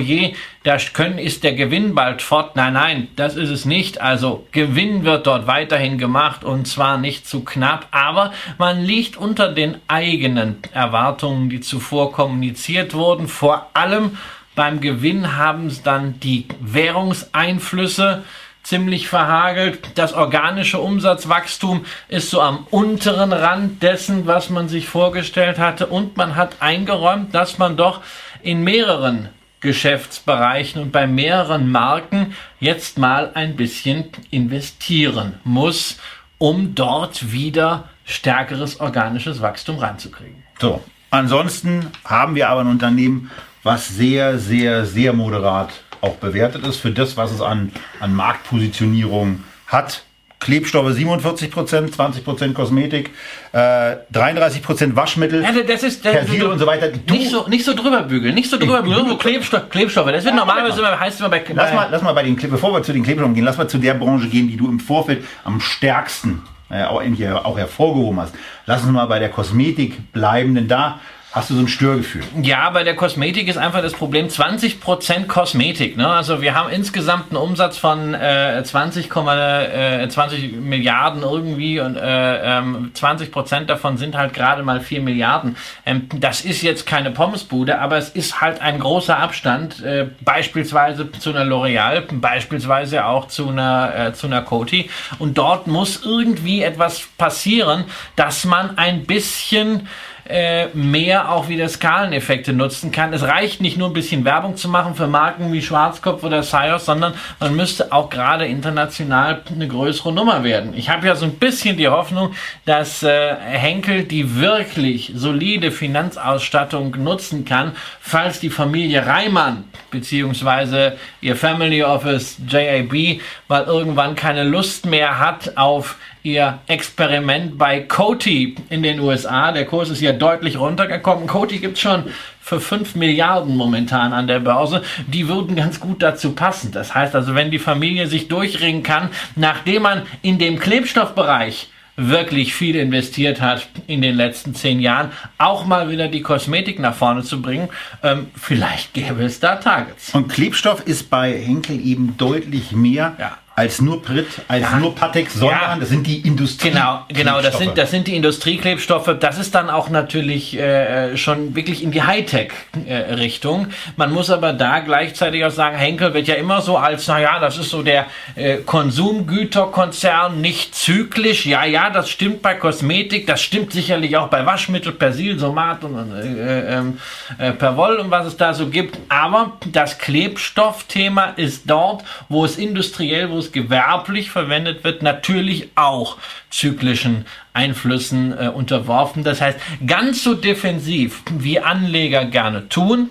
da können ist der Gewinn bald fort. Nein, nein, das ist es nicht. Also Gewinn wird dort weiterhin gemacht und zwar nicht zu knapp, aber man liegt unter den eigenen Erwartungen, die zuvor kommuniziert wurden. Vor allem beim Gewinn haben es dann die Währungseinflüsse ziemlich verhagelt. Das organische Umsatzwachstum ist so am unteren Rand dessen, was man sich vorgestellt hatte. Und man hat eingeräumt, dass man doch in mehreren Geschäftsbereichen und bei mehreren Marken jetzt mal ein bisschen investieren muss, um dort wieder stärkeres organisches Wachstum reinzukriegen. So, ansonsten haben wir aber ein Unternehmen, was sehr, sehr, sehr moderat auch bewertet ist für das, was es an, an Marktpositionierung hat. Klebstoffe 47 Prozent, 20 Prozent Kosmetik, äh, 33 Prozent Waschmittel, Ja, das ist das, Persil und so weiter. Du, nicht so nicht so drüber bügeln, nicht so drüber bügeln, so Klebstoff, Klebstoffe. Das wird normalerweise immer heißt immer bei, lass bei mal, lass mal bei den bevor wir zu den Klebstoffen gehen, lass mal zu der Branche gehen, die du im Vorfeld am stärksten äh, auch, auch hervorgehoben hast. Lass uns mal bei der Kosmetik bleiben, denn da hast du so ein Störgefühl. Ja, bei der Kosmetik ist einfach das Problem 20% Kosmetik. Ne? Also wir haben insgesamt einen Umsatz von äh, 20, äh, 20 Milliarden irgendwie und äh, ähm, 20% davon sind halt gerade mal 4 Milliarden. Ähm, das ist jetzt keine Pommesbude, aber es ist halt ein großer Abstand, äh, beispielsweise zu einer L'Oreal, beispielsweise auch zu einer, äh, zu einer Coty. Und dort muss irgendwie etwas passieren, dass man ein bisschen äh, mehr auch wieder Skaleneffekte nutzen kann. Es reicht nicht nur ein bisschen Werbung zu machen für Marken wie Schwarzkopf oder Sios, sondern man müsste auch gerade international eine größere Nummer werden. Ich habe ja so ein bisschen die Hoffnung, dass äh, Henkel die wirklich solide Finanzausstattung nutzen kann, falls die Familie Reimann beziehungsweise ihr Family Office JAB mal irgendwann keine Lust mehr hat auf ihr Experiment bei Coty in den USA. Der Kurs ist ja deutlich runtergekommen. Coty gibt's schon für 5 Milliarden momentan an der Börse. Die würden ganz gut dazu passen. Das heißt also, wenn die Familie sich durchringen kann, nachdem man in dem Klebstoffbereich wirklich viel investiert hat in den letzten zehn Jahren, auch mal wieder die Kosmetik nach vorne zu bringen. Ähm, vielleicht gäbe es da Targets. Und Klebstoff ist bei Henkel eben deutlich mehr Ja. Als nur Pritt, als Ja. nur Patex, sondern Ja. das sind die Industrie. Genau, genau, das sind, das sind die Industrieklebstoffe. Das ist dann auch natürlich äh, schon wirklich in die Hightech-Richtung. Man muss aber da gleichzeitig auch sagen, Henkel wird ja immer so als, naja, das ist so der äh, Konsumgüterkonzern, nicht zyklisch. Ja, ja, das stimmt bei Kosmetik, das stimmt sicherlich auch bei Waschmittel, Persil, Somat und äh, ähm, äh, Perwoll und was es da so gibt. Aber das Klebstoffthema ist dort, wo es industriell, wo es gewerblich verwendet wird, natürlich auch zyklischen Einflüssen äh, unterworfen. Das heißt, ganz so defensiv wie Anleger gerne tun,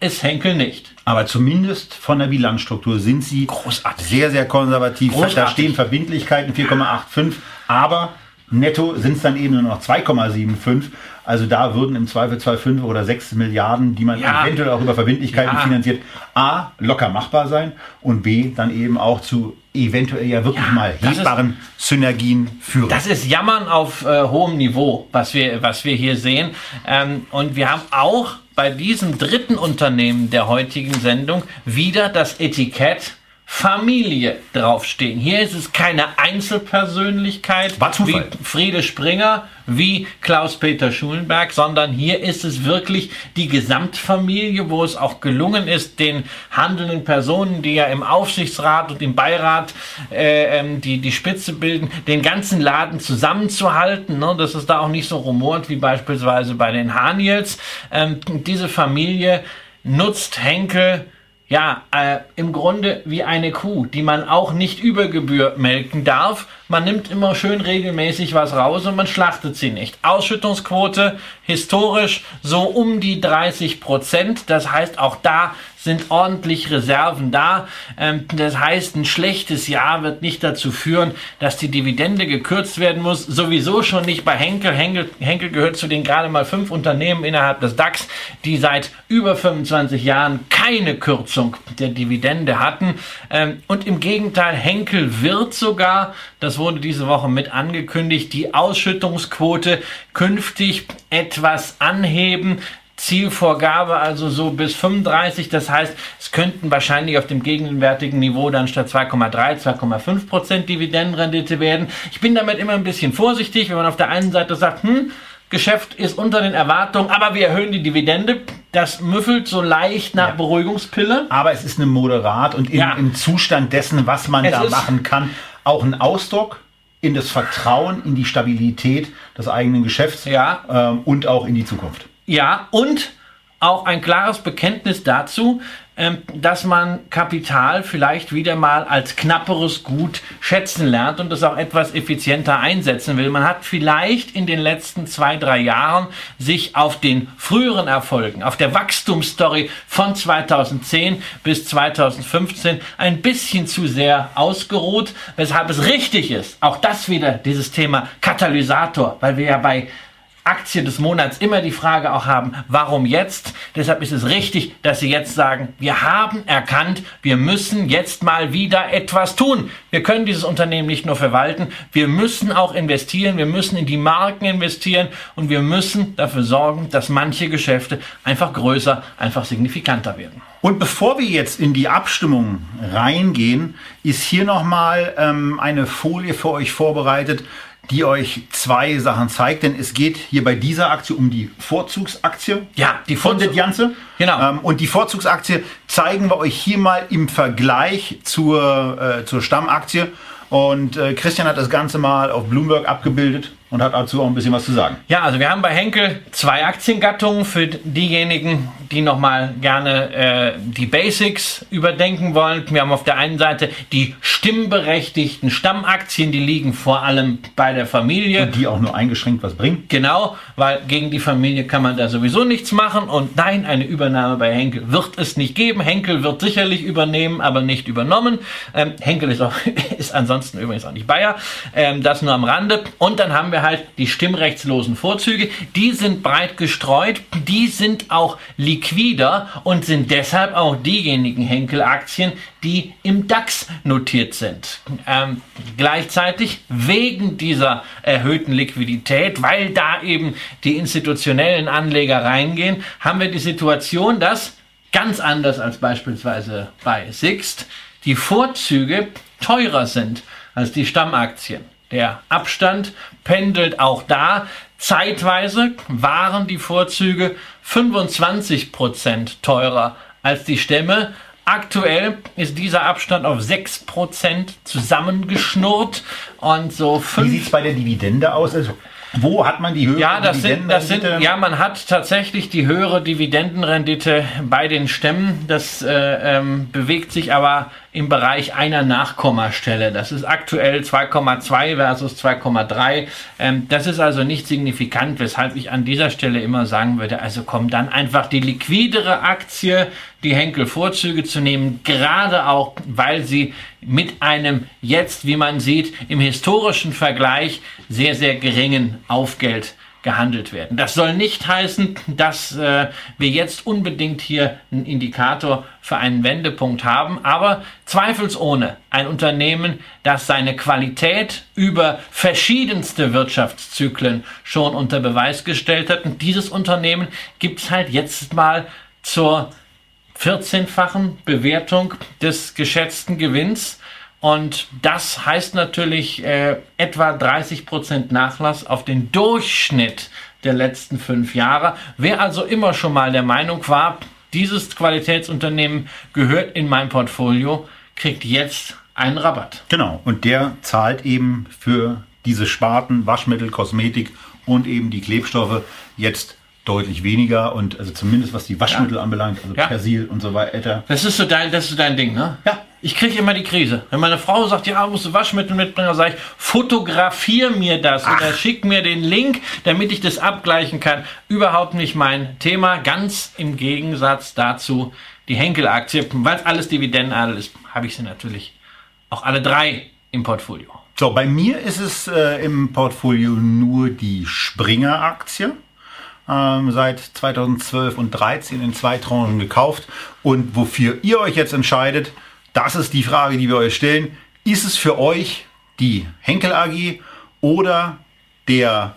ist Henkel nicht. Aber zumindest von der Bilanzstruktur sind sie Großartig. sehr, sehr konservativ. Großartig. Da stehen Verbindlichkeiten 4,85, aber netto sind es dann eben nur noch 2,75. Also da würden im Zweifelsfall 5 oder 6 Milliarden, die man Ja. eventuell auch über Verbindlichkeiten Ja. finanziert, A, locker machbar sein und B, dann eben auch zu eventuell ja wirklich Ja, mal hebbaren Synergien führen. Das ist Jammern auf äh, hohem Niveau, was wir, was wir hier sehen. Ähm, und wir haben auch bei diesem dritten Unternehmen der heutigen Sendung wieder das Etikett Familie draufstehen. Hier ist es keine Einzelpersönlichkeit wie Friede Springer, wie Klaus-Peter Schulenberg, sondern hier ist es wirklich die Gesamtfamilie, wo es auch gelungen ist, den handelnden Personen, die ja im Aufsichtsrat und im Beirat äh, ähm, die, die Spitze bilden, den ganzen Laden zusammenzuhalten, ne? dass es da auch nicht so rumort wie beispielsweise bei den Haniels. Ähm, diese Familie nutzt Henkel ja, äh, im Grunde wie eine Kuh, die man auch nicht über Gebühr melken darf. Man nimmt immer schön regelmäßig was raus und man schlachtet sie nicht. Ausschüttungsquote historisch so um die 30 Prozent. Das heißt, auch da sind ordentlich Reserven da. Ähm, das heißt, ein schlechtes Jahr wird nicht dazu führen, dass die Dividende gekürzt werden muss. Sowieso schon nicht bei Henkel. Henkel, Henkel gehört zu den gerade mal fünf Unternehmen innerhalb des DAX, die seit über 25 Jahren keine Kürzung der Dividende hatten. Ähm, und im Gegenteil, Henkel wird sogar, das wurde diese Woche mit angekündigt, die Ausschüttungsquote künftig etwas anheben. Zielvorgabe also so bis 35. Das heißt, es könnten wahrscheinlich auf dem gegenwärtigen Niveau dann statt 2,3, 2,5 Prozent Dividendenrendite werden. Ich bin damit immer ein bisschen vorsichtig, wenn man auf der einen Seite sagt, hm, Geschäft ist unter den Erwartungen, aber wir erhöhen die Dividende. Das müffelt so leicht nach Ja. Beruhigungspille. Aber es ist eine Moderat und im, Ja. im Zustand dessen, was man Es da machen kann, auch ein Ausdruck in das Vertrauen, in die Stabilität des eigenen Geschäfts Ja. ähm, und auch in die Zukunft. Ja, und auch ein klares Bekenntnis dazu, ähm, dass man Kapital vielleicht wieder mal als knapperes Gut schätzen lernt und es auch etwas effizienter einsetzen will. Man hat vielleicht in den letzten zwei, drei Jahren sich auf den früheren Erfolgen, auf der Wachstumsstory von 2010 bis 2015 ein bisschen zu sehr ausgeruht, weshalb es richtig ist, auch das wieder dieses Thema Katalysator, weil wir ja bei Aktie des Monats immer die Frage auch haben, warum jetzt? Deshalb ist es richtig, dass Sie jetzt sagen, wir haben erkannt, wir müssen jetzt mal wieder etwas tun. Wir können dieses Unternehmen nicht nur verwalten, wir müssen auch investieren, wir müssen in die Marken investieren und wir müssen dafür sorgen, dass manche Geschäfte einfach größer, einfach signifikanter werden. Und bevor wir jetzt in die Abstimmung reingehen, ist hier nochmal ähm, eine Folie für euch vorbereitet, die euch zwei Sachen zeigt, denn es geht hier bei dieser Aktie um die Vorzugsaktie. Ja, die von Vorzug- der Janze. Genau. Ähm, und die Vorzugsaktie zeigen wir euch hier mal im Vergleich zur, äh, zur Stammaktie. Und äh, Christian hat das Ganze mal auf Bloomberg abgebildet und hat dazu auch ein bisschen was zu sagen. Ja, also wir haben bei Henkel zwei Aktiengattungen für diejenigen, die nochmal gerne äh, die Basics überdenken wollen. Wir haben auf der einen Seite die stimmberechtigten Stammaktien, die liegen vor allem bei der Familie. Und die auch nur eingeschränkt was bringen. Genau, weil gegen die Familie kann man da sowieso nichts machen. Und nein, eine Übernahme bei Henkel wird es nicht geben. Henkel wird sicherlich übernehmen, aber nicht übernommen. Ähm, Henkel ist, auch, ist ansonsten übrigens auch nicht Bayer. Ähm, das nur am Rande. Und dann haben wir halt die stimmrechtslosen Vorzüge. Die sind breit gestreut. Die sind auch liquider und sind deshalb auch diejenigen Henkel-Aktien, die im DAX notiert sind. Ähm, gleichzeitig wegen dieser erhöhten Liquidität, weil da eben die institutionellen Anleger reingehen, haben wir die Situation, dass ganz anders als beispielsweise bei Sixt die Vorzüge teurer sind als die Stammaktien. Der Abstand pendelt auch da. Zeitweise waren die Vorzüge 25% teurer als die Stämme. Aktuell ist dieser Abstand auf 6% zusammengeschnurrt und so Wie 5 sieht es bei der Dividende aus? Also, wo hat man die höhere ja, das sind, das sind, Dividendenrendite? ja, man hat tatsächlich die höhere Dividendenrendite bei den Stämmen. Das äh, ähm, bewegt sich aber im Bereich einer Nachkommastelle. Das ist aktuell 2,2 versus 2,3. Ähm, das ist also nicht signifikant, weshalb ich an dieser Stelle immer sagen würde, also komm dann einfach die liquidere Aktie, die Henkel-Vorzüge zu nehmen, gerade auch, weil sie mit einem jetzt, wie man sieht, im historischen Vergleich sehr, sehr geringen Aufgeld gehandelt werden. Das soll nicht heißen, dass äh, wir jetzt unbedingt hier einen Indikator für einen Wendepunkt haben, aber zweifelsohne ein Unternehmen, das seine Qualität über verschiedenste Wirtschaftszyklen schon unter Beweis gestellt hat. Und dieses Unternehmen gibt es halt jetzt mal zur 14-fachen Bewertung des geschätzten Gewinns. Und das heißt natürlich äh, etwa 30% Nachlass auf den Durchschnitt der letzten fünf Jahre. Wer also immer schon mal der Meinung war, dieses Qualitätsunternehmen gehört in mein Portfolio, kriegt jetzt einen Rabatt. Genau, und der zahlt eben für diese Sparten Waschmittel, Kosmetik und eben die Klebstoffe jetzt deutlich weniger und also zumindest was die Waschmittel anbelangt, also Ja. Persil und so weiter. Das ist so dein, das ist so dein Ding, ne? Ja. Ich kriege immer die Krise. Wenn meine Frau sagt, ja, musst du Waschmittel mitbringen, dann sage ich, fotografier mir das oder schick mir den Link, damit ich das abgleichen kann. Überhaupt nicht mein Thema. Ganz im Gegensatz dazu die Henkel-Aktie. Weil es alles Dividendenadel ist, habe ich sie natürlich auch alle drei im Portfolio. So, bei mir ist es äh, im Portfolio nur die Springer-Aktie. Ähm, seit 2012 und 13 in zwei Tranchen gekauft. Und wofür ihr euch jetzt entscheidet, das ist die Frage, die wir euch stellen. Ist es für euch die Henkel AG oder der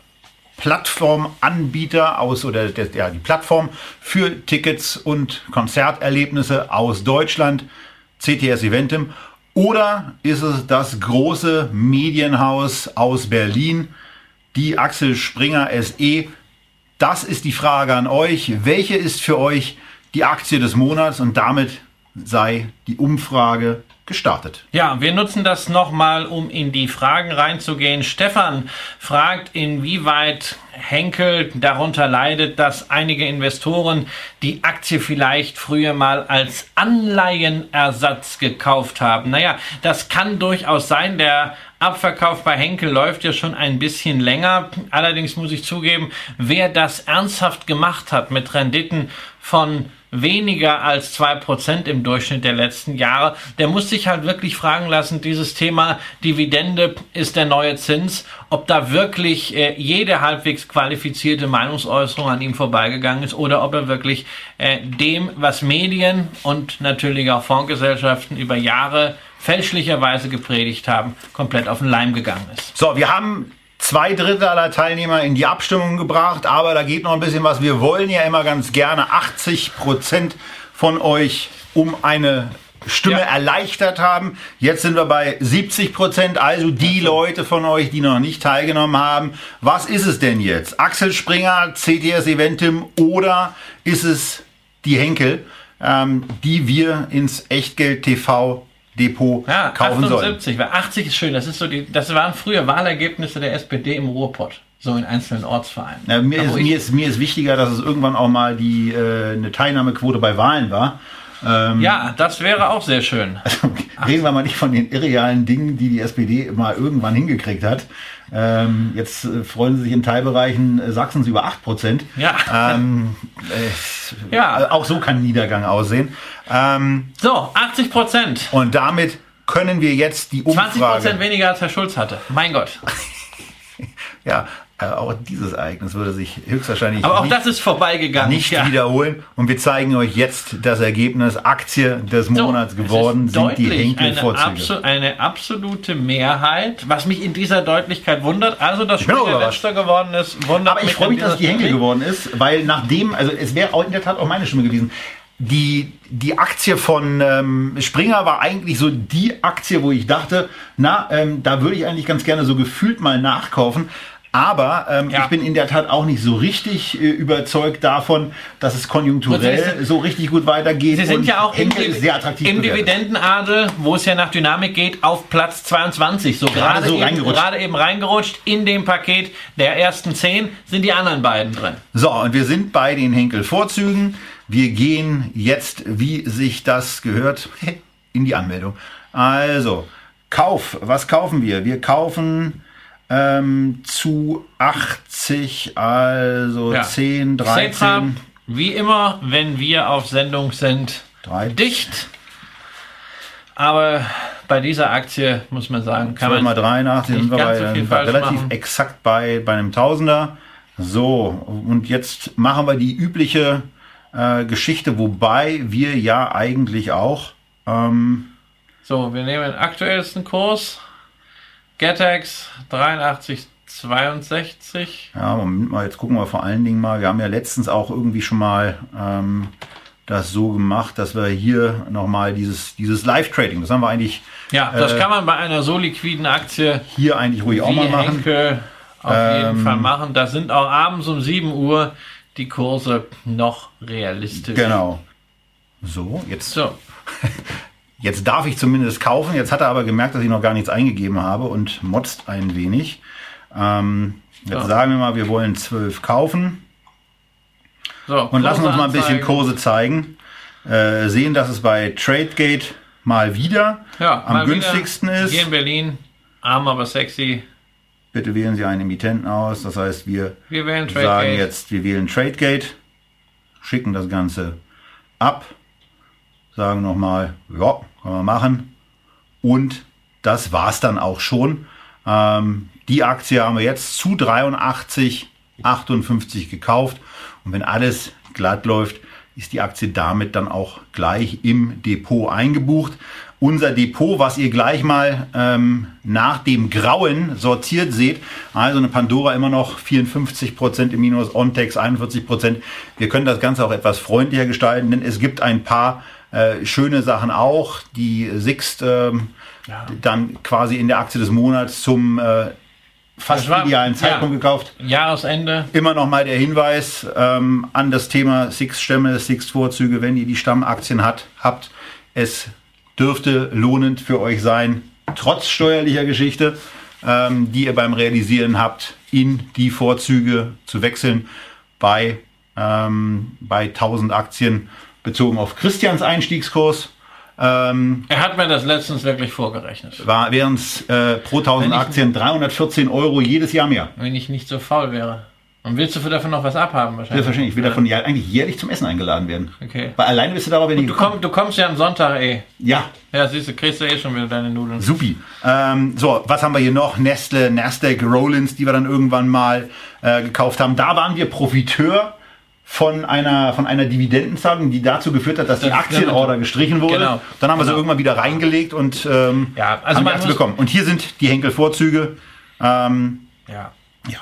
Plattformanbieter aus oder der, ja, die Plattform für Tickets und Konzerterlebnisse aus Deutschland, CTS Eventim, oder ist es das große Medienhaus aus Berlin, die Axel Springer SE? Das ist die Frage an euch. Welche ist für euch die Aktie des Monats? Und damit sei die Umfrage gestartet. Ja, wir nutzen das nochmal, um in die Fragen reinzugehen. Stefan fragt, inwieweit Henkel darunter leidet, dass einige Investoren die Aktie vielleicht früher mal als Anleihenersatz gekauft haben. Naja, das kann durchaus sein. Der Abverkauf bei Henkel läuft ja schon ein bisschen länger. Allerdings muss ich zugeben, wer das ernsthaft gemacht hat mit Renditen von weniger als zwei Prozent im Durchschnitt der letzten Jahre, der muss sich halt wirklich fragen lassen, dieses Thema Dividende ist der neue Zins, ob da wirklich äh, jede halbwegs qualifizierte Meinungsäußerung an ihm vorbeigegangen ist oder ob er wirklich äh, dem, was Medien und natürlich auch Fondsgesellschaften über Jahre fälschlicherweise gepredigt haben, komplett auf den Leim gegangen ist. So, wir haben zwei Drittel aller Teilnehmer in die Abstimmung gebracht, aber da geht noch ein bisschen was. Wir wollen ja immer ganz gerne 80 Prozent von euch um eine Stimme ja. erleichtert haben. Jetzt sind wir bei 70 Prozent, also die Leute von euch, die noch nicht teilgenommen haben. Was ist es denn jetzt? Axel Springer, CTS Eventim oder ist es die Henkel, ähm, die wir ins Echtgeld TV Depot ja, kaufen 78, sollen. 80 ist schön. Das ist so die, das waren früher Wahlergebnisse der SPD im Ruhrpott. So in einzelnen Ortsvereinen. Ja, mir, ist, mir, ist, mir ist wichtiger, dass es irgendwann auch mal die, äh, eine Teilnahmequote bei Wahlen war. Ähm, ja, das wäre auch sehr schön. Also, reden wir mal nicht von den irrealen Dingen, die die SPD mal irgendwann hingekriegt hat. Ähm, jetzt äh, freuen sie sich in Teilbereichen äh, Sachsens über 8 Prozent. Ja. Ähm, äh, ja. Auch so kann Niedergang aussehen. Ähm, so, 80 Prozent. Und damit können wir jetzt die Umfrage... 20 Prozent weniger als Herr Schulz hatte. Mein Gott. ja, äh, auch dieses Ereignis würde sich höchstwahrscheinlich Aber auch nicht, das ist vorbeigegangen. Nicht ja. wiederholen. Und wir zeigen euch jetzt das Ergebnis. Aktie des Monats so, geworden sind die Henkel-Vorzüge. Eine, abso eine absolute Mehrheit, was mich in dieser Deutlichkeit wundert. Also, dass Spieler letzter geworden ist, wundert Aber ich freue mich, dass die Henkel geworden ist, weil nachdem, also es wäre in der Tat auch meine Stimme gewesen, die, die Aktie von ähm, Springer war eigentlich so die Aktie, wo ich dachte, na, ähm, da würde ich eigentlich ganz gerne so gefühlt mal nachkaufen. Aber ähm, ja. ich bin in der Tat auch nicht so richtig äh, überzeugt davon, dass es konjunkturell so richtig gut weitergeht. Sie sind ja auch im, sehr attraktiv im Dividendenadel, wo es ja nach Dynamik geht, auf Platz 22. So gerade, so eben, gerade eben reingerutscht. In dem Paket der ersten zehn sind die anderen beiden drin. So, und wir sind bei den Henkel-Vorzügen. Wir gehen jetzt, wie sich das gehört, in die Anmeldung. Also, Kauf. Was kaufen wir? Wir kaufen ähm, zu 80, also ja. 10, 13. Setra, wie immer, wenn wir auf Sendung sind, 13. dicht. Aber bei dieser Aktie muss man sagen, kann man mal 83 sind wir bei, so relativ machen. exakt bei, bei einem Tausender. So, und jetzt machen wir die übliche äh, Geschichte, wobei wir ja eigentlich auch. Ähm, so, wir nehmen den aktuellsten Kurs. Getex 8362. Ja, Moment mal, jetzt gucken wir vor allen Dingen mal. Wir haben ja letztens auch irgendwie schon mal ähm, das so gemacht, dass wir hier nochmal dieses, dieses Live-Trading, das haben wir eigentlich. Ja, das äh, kann man bei einer so liquiden Aktie hier eigentlich ruhig auch mal machen. Henkel auf ähm, jeden Fall machen. Da sind auch abends um 7 Uhr die Kurse noch realistisch. Genau. So, jetzt. So. Jetzt darf ich zumindest kaufen. Jetzt hat er aber gemerkt, dass ich noch gar nichts eingegeben habe und motzt ein wenig. Ähm, jetzt ja. sagen wir mal, wir wollen zwölf kaufen. So, und lassen uns mal ein bisschen Kurse zeigen. Äh, sehen, dass es bei TradeGate mal wieder ja, am günstigsten wieder. ist. Hier in Berlin, arm aber sexy. Bitte wählen Sie einen Emittenten aus. Das heißt, wir, wir sagen jetzt, wir wählen TradeGate, schicken das Ganze ab, sagen nochmal, ja, kann man machen. Und das war es dann auch schon. Ähm, die Aktie haben wir jetzt zu 83,58 gekauft. Und wenn alles glatt läuft, ist die Aktie damit dann auch gleich im Depot eingebucht. Unser Depot, was ihr gleich mal ähm, nach dem Grauen sortiert seht, also eine Pandora immer noch 54% im Minus, Ontex 41%. Wir können das Ganze auch etwas freundlicher gestalten, denn es gibt ein paar äh, schöne Sachen auch. Die Sixt ähm, ja. dann quasi in der Aktie des Monats zum äh, fast war, idealen Zeitpunkt ja, gekauft. Jahresende. Immer noch mal der Hinweis ähm, an das Thema Sixt-Stämme, Sixt-Vorzüge, wenn ihr die Stammaktien hat, habt. Es dürfte lohnend für euch sein, trotz steuerlicher Geschichte, ähm, die ihr beim Realisieren habt, in die Vorzüge zu wechseln bei, ähm, bei 1000 Aktien bezogen auf Christians Einstiegskurs. Ähm, er hat mir das letztens wirklich vorgerechnet. War, wären es äh, pro 1000 Aktien 314 Euro jedes Jahr mehr. Wenn ich nicht so faul wäre. Und willst du davon noch was abhaben wahrscheinlich? Selbstverständlich. Ich will davon ja eigentlich jährlich zum Essen eingeladen werden. Okay. Weil alleine bist du darauf, wenn ich. Du, komm, du kommst ja am Sonntag eh. Ja. Ja, siehst du, kriegst du eh schon wieder deine Nudeln. Supi. Ähm, so, was haben wir hier noch? Nestle, Nasdaq, Rollins, die wir dann irgendwann mal äh, gekauft haben. Da waren wir Profiteur von einer, von einer Dividendenzahlung, die dazu geführt hat, dass die Aktienorder gestrichen wurde. Genau. Dann haben wir genau. sie irgendwann wieder reingelegt und ähm, ja, also haben die Aktien bekommen. Und hier sind die Henkel-Vorzüge. Ähm, ja. Ja.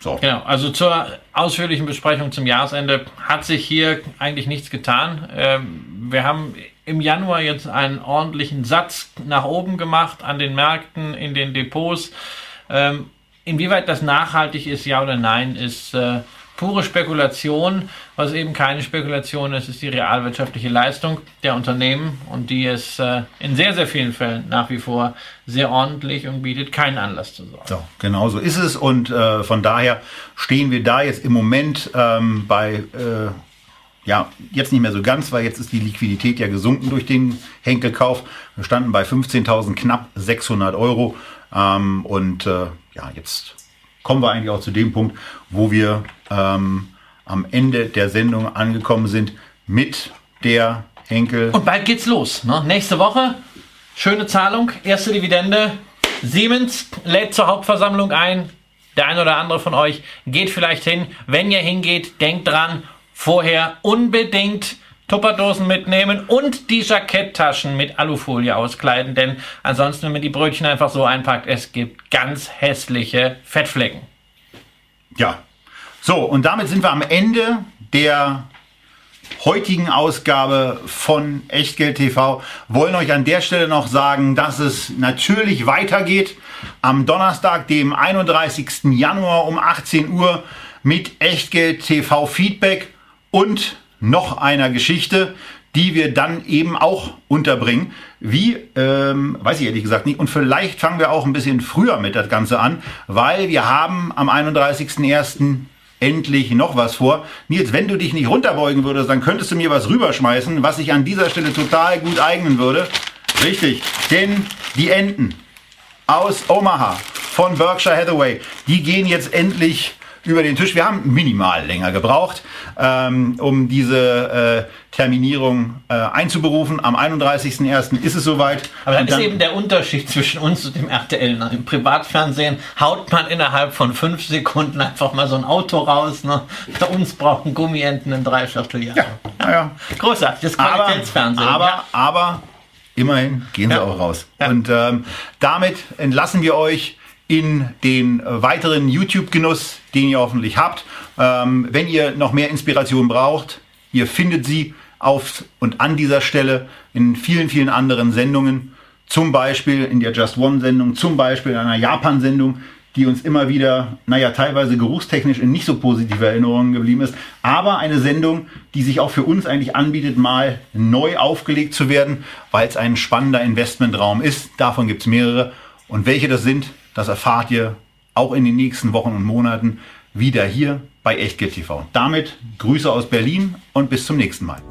So. Genau, also zur ausführlichen Besprechung zum Jahresende hat sich hier eigentlich nichts getan. Ähm, wir haben im Januar jetzt einen ordentlichen Satz nach oben gemacht an den Märkten, in den Depots. Ähm, inwieweit das nachhaltig ist, ja oder nein, ist äh, pure Spekulation. Was eben keine Spekulation ist, ist die realwirtschaftliche Leistung der Unternehmen und die ist äh, in sehr, sehr vielen Fällen nach wie vor sehr ordentlich und bietet keinen Anlass zu sorgen. So, genau so ist es und äh, von daher stehen wir da jetzt im Moment ähm, bei äh, ja, jetzt nicht mehr so ganz, weil jetzt ist die Liquidität ja gesunken durch den Henkelkauf. Wir standen bei 15.000 knapp 600 Euro ähm, und äh, ja, jetzt kommen wir eigentlich auch zu dem Punkt, wo wir ähm, am Ende der Sendung angekommen sind mit der Henkel. Und bald geht's los. Ne? Nächste Woche, schöne Zahlung, erste Dividende. Siemens lädt zur Hauptversammlung ein. Der eine oder andere von euch geht vielleicht hin. Wenn ihr hingeht, denkt dran, vorher unbedingt Tupperdosen mitnehmen und die Jacketttaschen mit Alufolie auskleiden, denn ansonsten, wenn man die Brötchen einfach so einpackt, es gibt ganz hässliche Fettflecken. Ja. So, und damit sind wir am Ende der heutigen Ausgabe von Echtgeld TV. Wollen euch an der Stelle noch sagen, dass es natürlich weitergeht am Donnerstag, dem 31. Januar um 18 Uhr mit Echtgeld TV Feedback und noch einer Geschichte, die wir dann eben auch unterbringen. Wie, ähm, weiß ich ehrlich gesagt nicht. Und vielleicht fangen wir auch ein bisschen früher mit das Ganze an, weil wir haben am 31.01. endlich noch was vor. Nils, wenn du dich nicht runterbeugen würdest, dann könntest du mir was rüberschmeißen, was sich an dieser Stelle total gut eignen würde. Richtig, denn die Enten aus Omaha von Berkshire Hathaway, die gehen jetzt endlich über den Tisch. Wir haben minimal länger gebraucht, ähm, um diese äh, Terminierung äh, einzuberufen. Am 31.01. ist es soweit. Aber dann, dann ist eben der Unterschied zwischen uns und dem RTL. Ne? Im Privatfernsehen haut man innerhalb von fünf Sekunden einfach mal so ein Auto raus. Ne? Bei uns brauchen Gummienten ein Dreivierteljahr. Ja, ja. Großartig, das Qualitätsfernsehen. Aber, aber, ja. aber immerhin gehen sie auch raus. Ja. Und ähm, damit entlassen wir euch in den weiteren YouTube-Genuss, den ihr hoffentlich habt. Ähm, wenn ihr noch mehr Inspiration braucht, ihr findet sie auf und an dieser Stelle in vielen, vielen anderen Sendungen. Zum Beispiel in der Just One-Sendung, zum Beispiel in einer Japan-Sendung, die uns immer wieder, naja, teilweise geruchstechnisch in nicht so positive Erinnerungen geblieben ist. Aber eine Sendung, die sich auch für uns eigentlich anbietet, mal neu aufgelegt zu werden, weil es ein spannender Investmentraum ist. Davon gibt es mehrere. Und welche das sind, das erfahrt ihr auch in den nächsten Wochen und Monaten wieder hier bei Echtgeld TV. Damit Grüße aus Berlin und bis zum nächsten Mal.